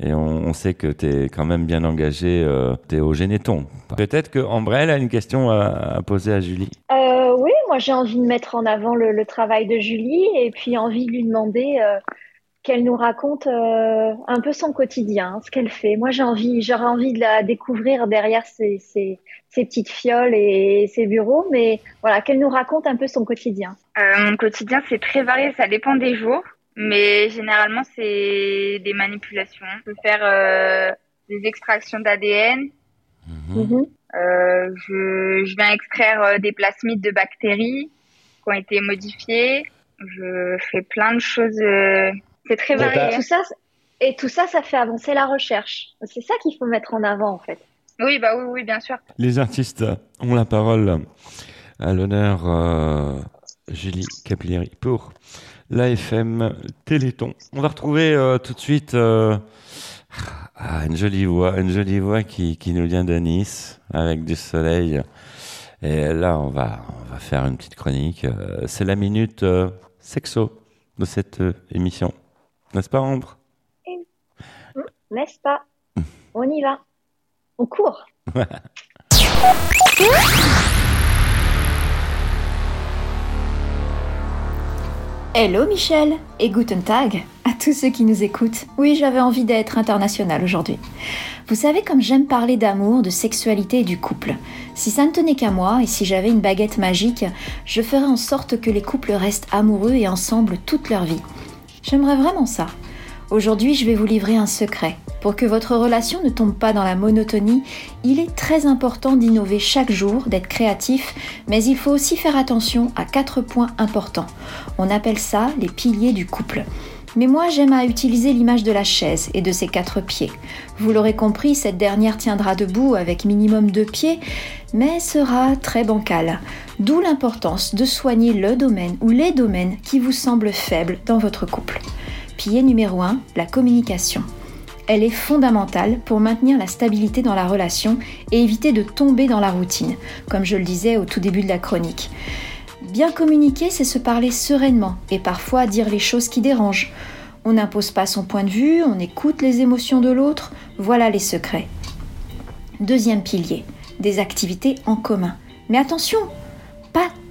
Et on, on sait que tu es quand même bien engagé, euh, tu es au Généton. Peut-être que Ambrelle a une question à, à poser à Julie. Euh, oui, moi j'ai envie de mettre en avant le, le travail de Julie et puis envie de lui demander euh, qu'elle nous raconte euh, un peu son quotidien, ce qu'elle fait. Moi j'ai envie, j'aurais envie de la découvrir derrière ses, ses, ses petites fioles et ses bureaux, mais voilà, qu'elle nous raconte un peu son quotidien. Euh, mon quotidien, c'est très varié, ça dépend des jours. Mais généralement, c'est des manipulations. Je peux faire euh, des extractions d'ADN. Mhm. Euh, je, je viens extraire euh, des plasmides de bactéries qui ont été modifiées. Je fais plein de choses. C'est très Et varié. tout ça, et tout ça, ça fait avancer la recherche. C'est ça qu'il faut mettre en avant en fait. Oui, bah oui, oui, bien sûr. Les artistes ont la parole à l'honneur euh, Julie Capilleri pour l'AFM Téléthon. On va retrouver euh, tout de suite euh, ah, une jolie voix, une jolie voix qui, qui nous vient de Nice avec du soleil. Et là, on va, on va faire une petite chronique. C'est la minute euh, sexo de cette euh, émission. N'est-ce pas, Ambre? Hmm, N'est-ce pas? On y va. On court. [LAUGHS] Hello Michel et Guten Tag à tous ceux qui nous écoutent. Oui, j'avais envie d'être international aujourd'hui. Vous savez comme j'aime parler d'amour, de sexualité et du couple. Si ça ne tenait qu'à moi et si j'avais une baguette magique, je ferais en sorte que les couples restent amoureux et ensemble toute leur vie. J'aimerais vraiment ça. Aujourd'hui, je vais vous livrer un secret. Pour que votre relation ne tombe pas dans la monotonie, il est très important d'innover chaque jour, d'être créatif, mais il faut aussi faire attention à quatre points importants. On appelle ça les piliers du couple. Mais moi, j'aime à utiliser l'image de la chaise et de ses quatre pieds. Vous l'aurez compris, cette dernière tiendra debout avec minimum deux pieds, mais sera très bancale. D'où l'importance de soigner le domaine ou les domaines qui vous semblent faibles dans votre couple. Pilier numéro 1, la communication. Elle est fondamentale pour maintenir la stabilité dans la relation et éviter de tomber dans la routine, comme je le disais au tout début de la chronique. Bien communiquer, c'est se parler sereinement et parfois dire les choses qui dérangent. On n'impose pas son point de vue, on écoute les émotions de l'autre, voilà les secrets. Deuxième pilier, des activités en commun. Mais attention,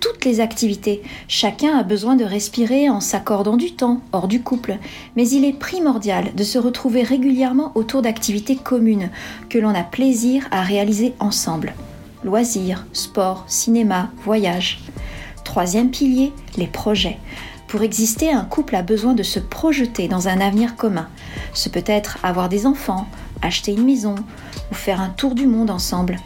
toutes les activités. Chacun a besoin de respirer en s'accordant du temps, hors du couple. Mais il est primordial de se retrouver régulièrement autour d'activités communes que l'on a plaisir à réaliser ensemble. Loisirs, sport, cinéma, voyage. Troisième pilier, les projets. Pour exister, un couple a besoin de se projeter dans un avenir commun. Ce peut être avoir des enfants, acheter une maison ou faire un tour du monde ensemble.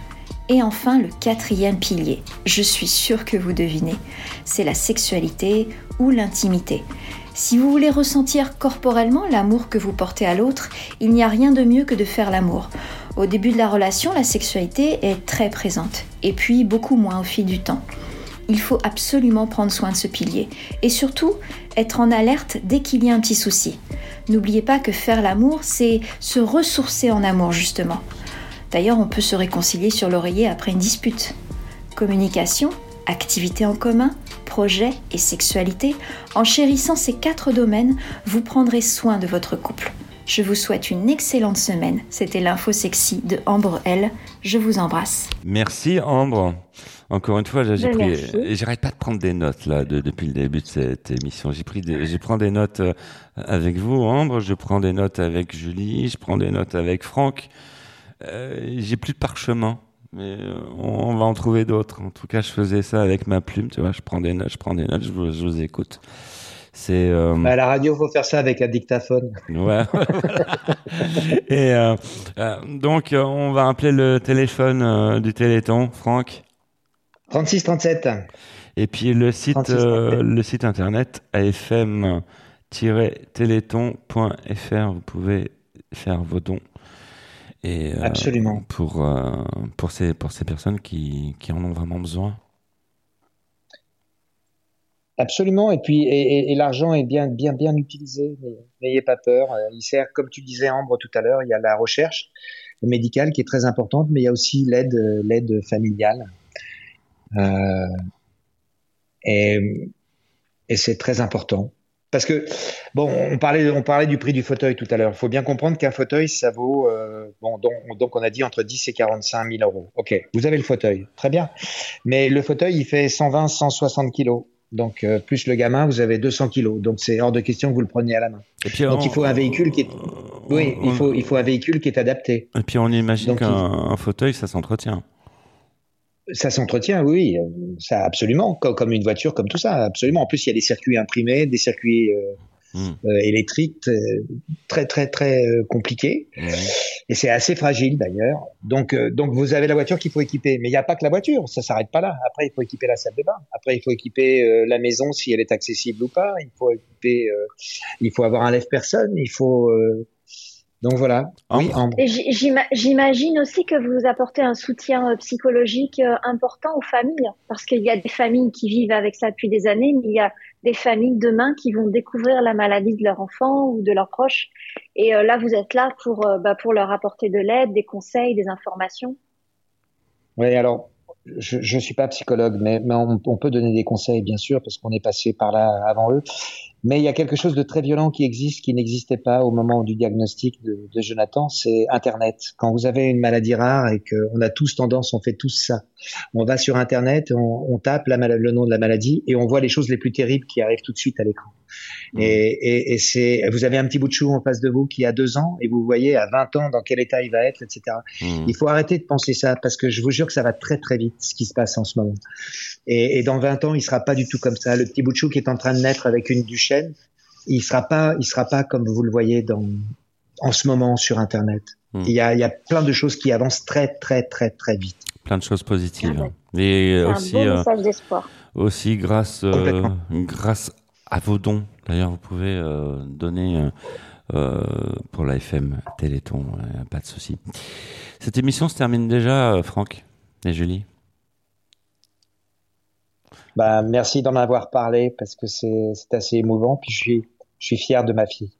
Et enfin, le quatrième pilier, je suis sûre que vous devinez, c'est la sexualité ou l'intimité. Si vous voulez ressentir corporellement l'amour que vous portez à l'autre, il n'y a rien de mieux que de faire l'amour. Au début de la relation, la sexualité est très présente, et puis beaucoup moins au fil du temps. Il faut absolument prendre soin de ce pilier, et surtout être en alerte dès qu'il y a un petit souci. N'oubliez pas que faire l'amour, c'est se ressourcer en amour justement. D'ailleurs, on peut se réconcilier sur l'oreiller après une dispute. Communication, activité en commun, projet et sexualité, en chérissant ces quatre domaines, vous prendrez soin de votre couple. Je vous souhaite une excellente semaine. C'était l'info sexy de Ambre L. Je vous embrasse. Merci Ambre. Encore une fois, j'ai pris, et j'arrête pas de prendre des notes là depuis le début de cette émission. J'ai pris, des, je prends des notes euh, avec vous, Ambre. Je prends des notes avec Julie. Je prends des notes avec Franck. Euh, j'ai plus de parchemin, mais euh, on, va en trouver d'autres. En tout cas, je faisais ça avec ma plume, tu vois. Je prends des notes, je prends des notes, je vous, écoute. C'est euh... bah, à la radio, faut faire ça avec un dictaphone. Ouais. [LAUGHS] Et euh, donc, on va appeler le téléphone du Téléthon, Franck. 36 37. Et puis le site, le site internet afm-téléthon.fr. Vous pouvez faire vos dons et, euh, Absolument. Pour, euh, pour, ces, pour ces personnes qui, qui en ont vraiment besoin. Absolument. Et puis, et, l'argent est bien, bien, bien utilisé. N'ayez pas peur. Euh, il sert, comme tu disais, Ambre, tout à l'heure, il y a la recherche médicale qui est très importante, mais il y a aussi l'aide, l'aide familiale. Euh, et, et c'est très important. Parce que bon, on parlait, on parlait du prix du fauteuil tout à l'heure. Il faut bien comprendre qu'un fauteuil, ça vaut euh, bon, donc, donc, on a dit entre 10 et 45 000 euros. Ok, vous avez le fauteuil, très bien. Mais le fauteuil, il fait 120, 160 kilos. Donc euh, plus le gamin, vous avez 200 kilos. Donc c'est hors de question que vous le preniez à la main. Et puis, donc il faut un véhicule qui est, oui, il faut, il faut un véhicule qui est adapté. Et puis on imagine qu'un fauteuil, ça s'entretient. Ça s'entretient, oui, ça absolument, comme, une voiture, comme tout ça, absolument. En plus, il y a des circuits imprimés, des circuits euh, hmm. euh, électriques euh, très très très compliqués, et c'est assez fragile d'ailleurs. Donc donc vous avez la voiture qu'il faut équiper, mais il n'y a pas que la voiture, ça s'arrête pas là. Après, il faut équiper la salle de bain. Après, il faut équiper la maison si elle est accessible ou pas. Il faut équiper, il faut avoir un lève-personne, il faut donc voilà. J'imagine aussi que vous apportez un soutien euh, psychologique euh, important aux familles, parce qu'il y a des familles qui vivent avec ça depuis des années, mais il y a des familles demain qui vont découvrir la maladie de leur enfant ou de leurs proches. Et euh, là, vous êtes là pour, bah, pour leur apporter de l'aide, des conseils, des informations. Oui, alors je ne suis pas psychologue, mais, mais on, on, peut donner des conseils, bien sûr, parce qu'on est passé par là avant eux. Mais il y a quelque chose de très violent qui existe, qui n'existait pas au moment du diagnostic de, de Jonathan, c'est Internet. Quand vous avez une maladie rare et qu'on a tous tendance, on fait tous ça. On va sur Internet, on, on tape la, le nom de la maladie et on voit les choses les plus terribles qui arrivent tout de suite à l'écran. Mmh. Et, et, et c'est, vous avez un petit bout de chou en face de vous qui a deux ans et vous voyez à 20 ans dans quel état il va être, etc. Mmh. Il faut arrêter de penser ça parce que je vous jure que ça va très très vite ce qui se passe en ce moment. Et, et dans 20 ans, il sera pas du tout comme ça. Le petit bout de chou qui est en train de naître avec une il sera pas, il sera pas comme vous le voyez dans, en ce moment sur Internet. Mmh. Il, y a, il y a plein de choses qui avancent très très très très vite. Plein de choses positives. Ah Et aussi, un euh, message d'espoir. Aussi grâce, euh, grâce à vos dons. D'ailleurs, vous pouvez euh, donner pour l'AFM Téléthon, pas de souci. Cette émission se termine déjà, Franck et Julie. Bah, merci d'en avoir parlé parce que c'est assez émouvant. Puis je suis, je suis fier de ma fille.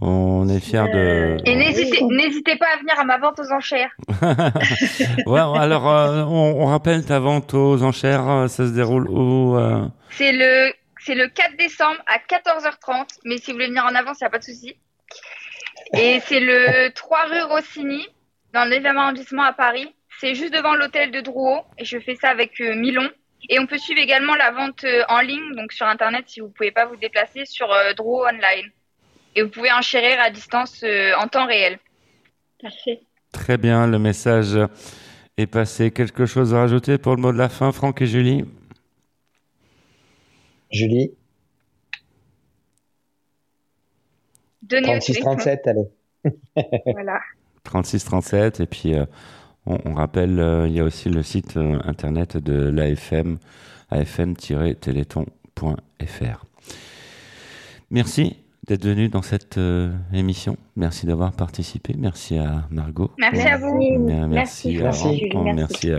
On est fier de. Et n'hésitez pas à venir à ma vente aux enchères. [LAUGHS] ouais, alors, on, on, rappelle ta vente aux enchères, ça se déroule où C'est le c'est le 4 décembre à 14h30, mais si vous voulez venir en avance, il n'y a pas de souci. Et c'est le [LAUGHS] 3 rue Rossini, dans le 9 arrondissement à Paris. C'est juste devant l'hôtel de Drouot, et je fais ça avec euh, Milon. Et on peut suivre également la vente en ligne, donc sur Internet, si vous ne pouvez pas vous déplacer, sur Draw Online. Et vous pouvez enchérir à distance en temps réel. Parfait. Très bien, le message est passé. Quelque chose à rajouter pour le mot de la fin, Franck et Julie? Julie? 36-37, allez. voilà. 36-37, et puis euh, on, rappelle, euh, il y a aussi le site euh, internet de l'AFM, afm-téléthon.fr. Merci d'être venu dans cette émission. Merci d'avoir participé. Merci à Margot. Merci à vous. Merci, à merci,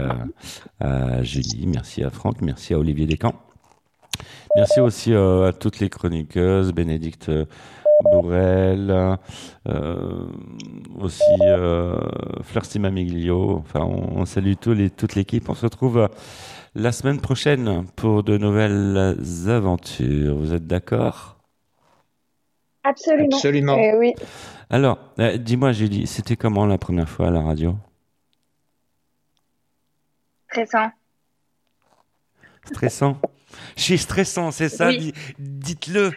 à, Julie, merci à Franck, merci à Olivier Descamps. Merci aussi à toutes les chroniqueuses, Bénédicte Bourrel, euh, aussi euh, Fleur Simamiglio. Enfin, on, salue tous les, toute l'équipe. On se retrouve la semaine prochaine pour de nouvelles aventures. Vous êtes d'accord? Absolument. Absolument. Eh oui. Alors, euh, dis-moi, Julie, c'était comment la première fois à la radio? Stressant. Stressant? Je suis stressant, c'est ça? Dites-le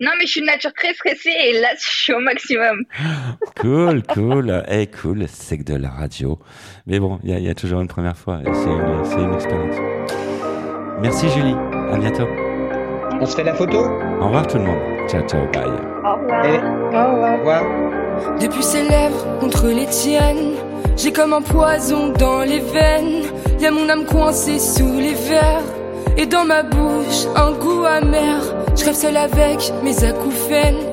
Non, mais je suis de nature très stressée et là, je suis au maximum. [GASPS] Cool, cool. Eh, cool, c'est que de la radio. Mais bon, il y, a toujours une première fois et c'est une, expérience. Merci Julie, à bientôt. On se fait la photo? Au revoir tout le monde. Ciao, ciao, bye. Au revoir. Au revoir. Depuis ses lèvres contre les tiennes, j'ai comme un poison dans les veines. Y a mon âme coincée sous les verres. Et dans ma bouche, un goût amer. Je rêve seul avec mes acouphènes.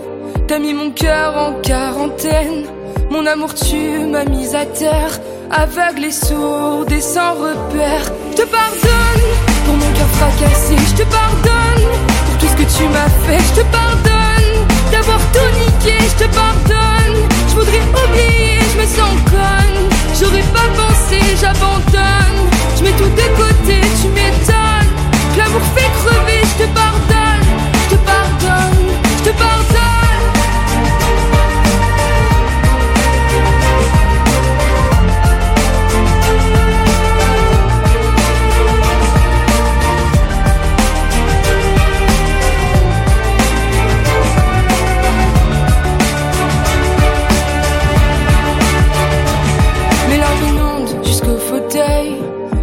T'as mis mon cœur en quarantaine. Mon amour, tu m'as mise à terre. Aveugle et sourde et sans repère. Je te pardonne pour mon cœur fracassé. Je te pardonne pour tout ce que tu m'as fait. Je te pardonne d'avoir tout niqué. Je te pardonne. Je voudrais oublier, je me sens conne. J'aurais pas pensé, j'abandonne. Je mets tout de côté, tu m'étonnes. L'amour fait crever, je te pardonne, je te pardonne, je te pardonne. Mes larmes inondent jusqu'au fauteuil.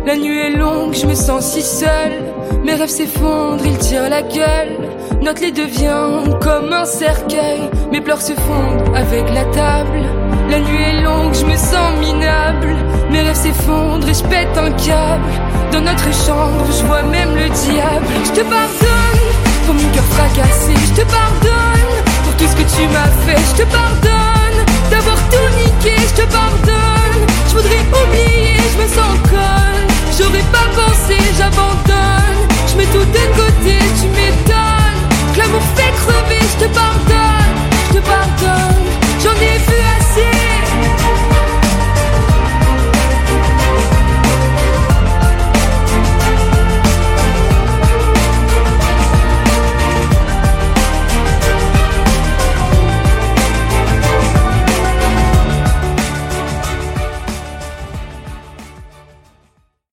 La nuit est longue, je me sens si seule. Mes rêves s'effondrent, ils tirent la gueule. Notre lit devient comme un cercueil. Mes pleurs se fondent avec la table. La nuit est longue, je me sens minable. Mes rêves s'effondrent et je pète un câble. Dans notre chambre, je vois même le diable. Je te pardonne pour mon cœur fracassé. Je te pardonne pour tout ce que tu m'as fait. Je te pardonne d'avoir tout niqué. Je te pardonne. Je voudrais oublier, je me sens conne. J'aurais pas pensé, j'abandonne. Je mets tout de côté, tu m'étonnes. Que l'amour fait crever, je te pardonne, je te pardonne. J'en ai vu